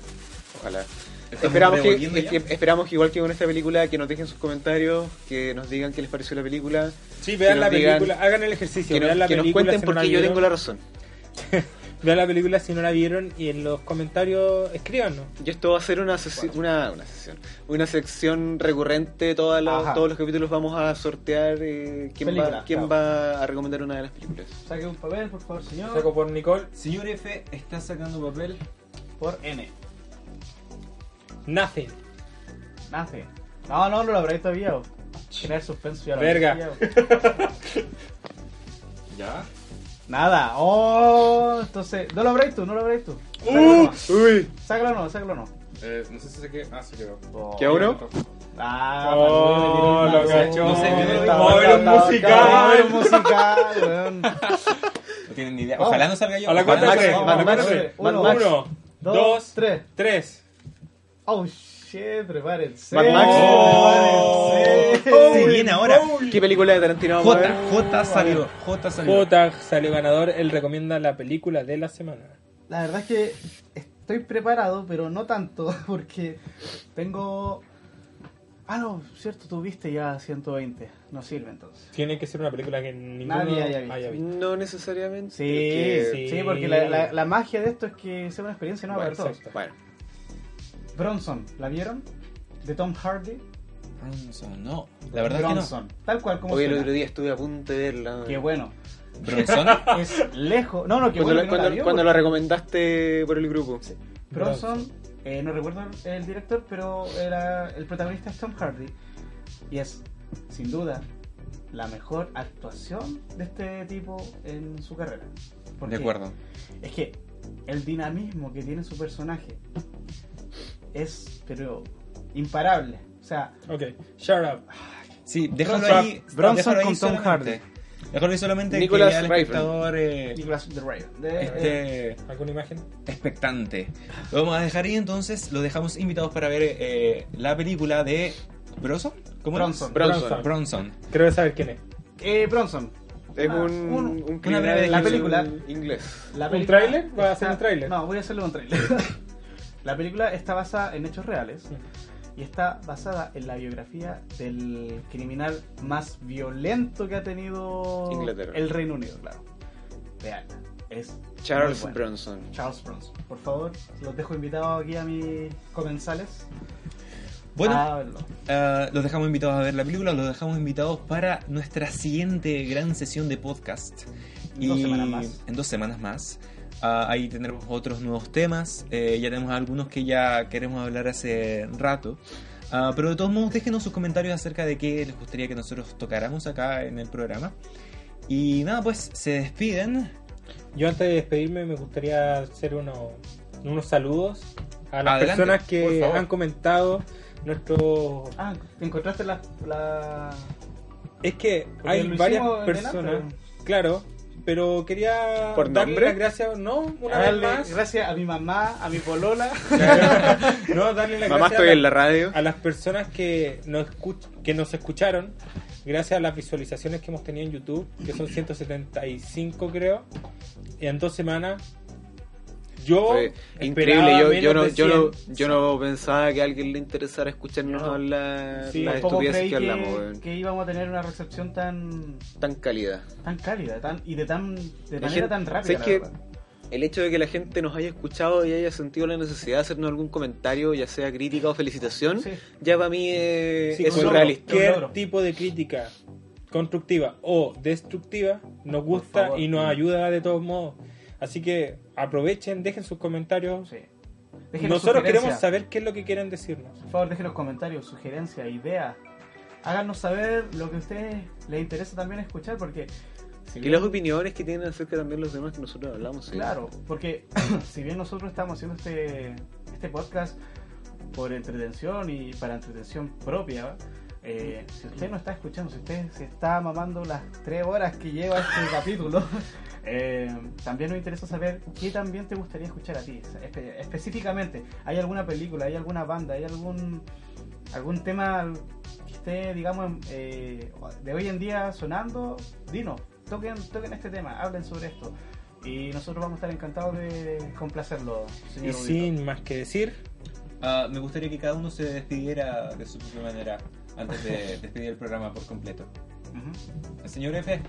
ojalá esperamos que, esperamos que igual que con esta película que nos dejen sus comentarios que nos digan qué les pareció la película Sí, vean nos la digan- película, hagan el ejercicio, que, nos, vean la que nos película. cuenten si por no qué la yo tengo la razón [LAUGHS] Vean la película si no la vieron y en los comentarios escríbanos. Y esto va a ser una, sesi- una, una sesión, una sección recurrente. Todas las- todos los capítulos vamos a sortear eh, quién, Película, va, quién claro. va a recomendar una de las películas. Saque un papel, por favor, señor. Saco por Nicole. Señor F está sacando papel. Por N. Nothing. Nace. No, no, no lo habré todavía. o. Crear suspenso ya lo Verga. habré todavía, [LAUGHS] ¿Ya? o. Nada. Oh, entonces. No lo habréis tú, no lo habréis tú. Uh. Sácalo no. Uy, Sácalo no, sácalo no. Eh, no sé si se quedó. Ah, se quedó. Oh. ¿qué uno? Ah, Oh, Manuel, lo cachó. No sé. Está ver un musical. bueno, Vamos a ver un musical, [LAUGHS] weón. No tienen ni idea. Ojalá no salga yo. A la Ojalá cuenta no de tres. salga yo. Mad A la Max, cuenta de tres. Mad Uno. Uno, Dos, dos, tres. tres. Oh shit, prepárense. Mad Max. Prepárense. Se viene ahora. ¿Qué película de Tarantino vamos a ver? J, J salió. J salió. J salió ganador. Él recomienda la película de la semana. La verdad es que estoy preparado, pero no tanto, [LAUGHS] porque tengo... Ah, no, cierto, tú viste ya 120. No sirve entonces. Tiene que ser una película que ninguno Nadie haya visto. haya visto. No necesariamente. Sí, sí. sí, porque la, la- la magia de esto es que sea una experiencia nueva Bueno, para todos. Bueno, Bronson, ¿la vieron? De Tom Hardy. Bronson, no. La verdad es que no. Bronson, tal cual como hoy el otro día estuve a punto de verla. Qué bueno. Bronson. [LAUGHS] Es lejos. No, no, qué Cuando, bueno. la, que no cuando- la vio, cuando porque- la recomendaste por el grupo. Bronson, eh, no recuerdo el, el director, pero era, el protagonista es Tom Hardy. Y es, sin duda, la mejor actuación de este tipo en su carrera. Porque De acuerdo. Es que el dinamismo que tiene su personaje es, pero, imparable. O sea, Ok, shut up. Sí, déjalo Bronson- ahí. Bronson déjalo ahí con Tom solamente. Déjalo ahí solamente Nicolas que Raven. espectador eh, Nicolas de Ray. De, este ¿Alguna imagen? expectante. Lo vamos a dejar ahí entonces. Los dejamos invitados para ver eh, la película de Bronson. ¿Cómo? Bronson. Bronson. Bronson. Creo saber quién es. Eh, Bronson. Es Ah, un, un- un una breve La película. inglés. La ¿Un película tráiler? ¿Vas a hacer un tráiler? No, voy a hacerle un tráiler. [LAUGHS] la película está basada en hechos reales y está basada en la biografía del criminal más violento que ha tenido Inglaterra. el Reino Unido, claro. Veanla. Es Charles muy buena. Bronson. Charles Bronson. Por favor, los dejo invitados aquí a mis comensales. Bueno, a verlo. eh, los dejamos invitados a ver la película. Los dejamos invitados para nuestra siguiente gran sesión de podcast. En dos semanas más. En dos semanas más. Ah, ahí tendremos otros nuevos temas. eh, ya tenemos algunos que ya queremos hablar hace rato. Ah, pero de todos modos, déjenos sus comentarios acerca de qué les gustaría que nosotros tocáramos acá en el programa. Y nada, pues se despiden. Yo antes de despedirme me gustaría hacer unos, unos saludos a las Adelante, personas que han comentado nuestro... Ah, ¿encontraste la... la... Es que Porque hay varias personas, delante. claro, pero quería ¿Por darle nombre? las gracias, no, una a vez más, Gracias a mi mamá, a mi polola. no, darle las Mamá, gracias estoy a, en la radio. a las personas que nos, escuch- que nos escucharon, gracias a las visualizaciones que hemos tenido en YouTube, que son 175 creo, en dos semanas. Yo Fue increíble. Yo, yo, no, yo, no, 100. yo no pensaba que a alguien le interesara escucharnos No. hablar Sí, las estupideces que que, hablamos, que íbamos a tener una recepción tan Tan cálida. tan cálida tan, y de tan de manera gente- tan rápida. El hecho de que la gente nos haya escuchado y haya sentido la necesidad de hacernos algún comentario, ya sea crítica o felicitación, Sí. ya para mí eh, Sí, es surrealista. Cualquier tipo de crítica constructiva o destructiva nos gusta favor. y nos ayuda de todos modos. Así que aprovechen, dejen sus comentarios. Sí. Nosotros queremos saber qué es lo que quieren decirnos. Por favor, dejen los comentarios, sugerencias, ideas. Háganos saber lo que a ustedes les interesa también escuchar, porque. si Y las opiniones que tienen acerca también los demás que nosotros hablamos. sí. Claro, porque [COUGHS] si bien nosotros estamos haciendo este, este podcast por entretención y para entretención propia, eh, si usted no está escuchando, si usted se está mamando las tres horas que lleva este [LAUGHS] capítulo, eh, también nos interesa saber qué también te gustaría escuchar a ti. Espe- específicamente, ¿hay alguna película, hay alguna banda, hay algún algún tema que esté, digamos, eh, de hoy en día sonando? Dinos, toquen, toquen este tema, hablen sobre esto. Y nosotros vamos a estar encantados de complacerlo, Y Rubito. sin más que decir, Ah, me gustaría que cada uno se despidiera de su propia manera antes de despedir el programa por completo. El señor F.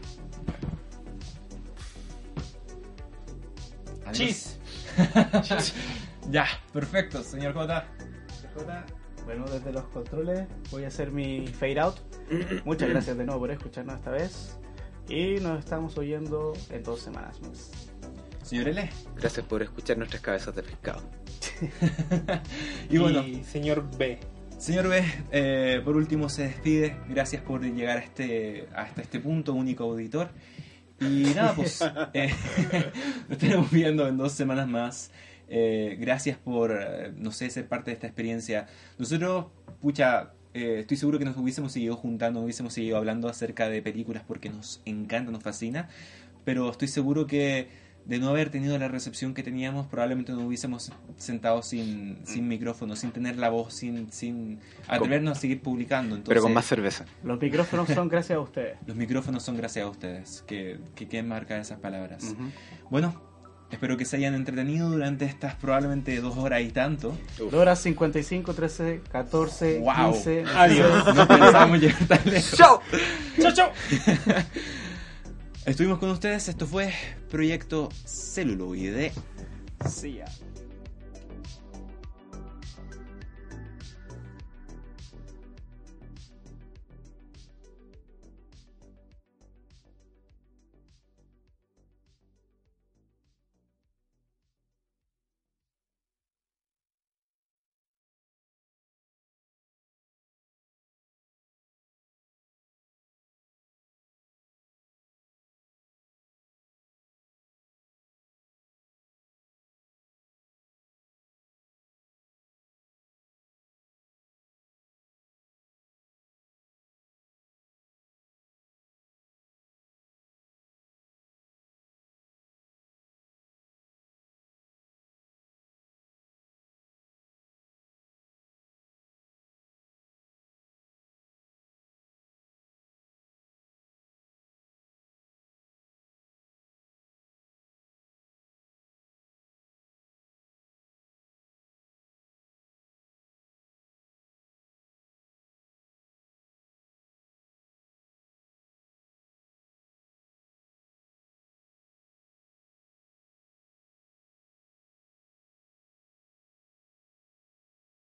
Chis. [LAUGHS] ya, perfecto, señor J. Bueno, desde los controles voy a hacer mi fade out. Muchas gracias de nuevo por escucharnos esta vez. Y nos estamos oyendo en dos semanas más. Señor L. Gracias por escuchar nuestras cabezas de pescado. [LAUGHS] Y bueno, señor B. Señor B, eh, por último se despide. Gracias por llegar a este, hasta este punto, único auditor. Y nada, pues [LAUGHS] eh, [LAUGHS] nos estaremos viendo en dos semanas más. Eh, gracias por, eh, no sé, ser parte de esta experiencia. Nosotros, pucha, eh, estoy seguro que nos hubiésemos seguido juntando, hubiésemos seguido hablando acerca de películas porque nos encanta, nos fascina. Pero estoy seguro que de no haber tenido la recepción que teníamos, probablemente nos hubiésemos sentado sin, sin micrófono, sin tener la voz, sin, sin atrevernos a seguir publicando. Entonces, Pero con más cerveza. Los micrófonos son gracias a ustedes. Los micrófonos son gracias a ustedes, que, que queden marcadas esas palabras. Ujú. Bueno, espero que se hayan entretenido durante estas probablemente dos horas y tanto. 2 horas 55, 13, 14, Wow. 15. Adiós. No pensábamos llegar tan lejos. ¡Chao, [LAUGHS] chao! Estuvimos con ustedes. Esto fue Proyecto Celuloide. Ya.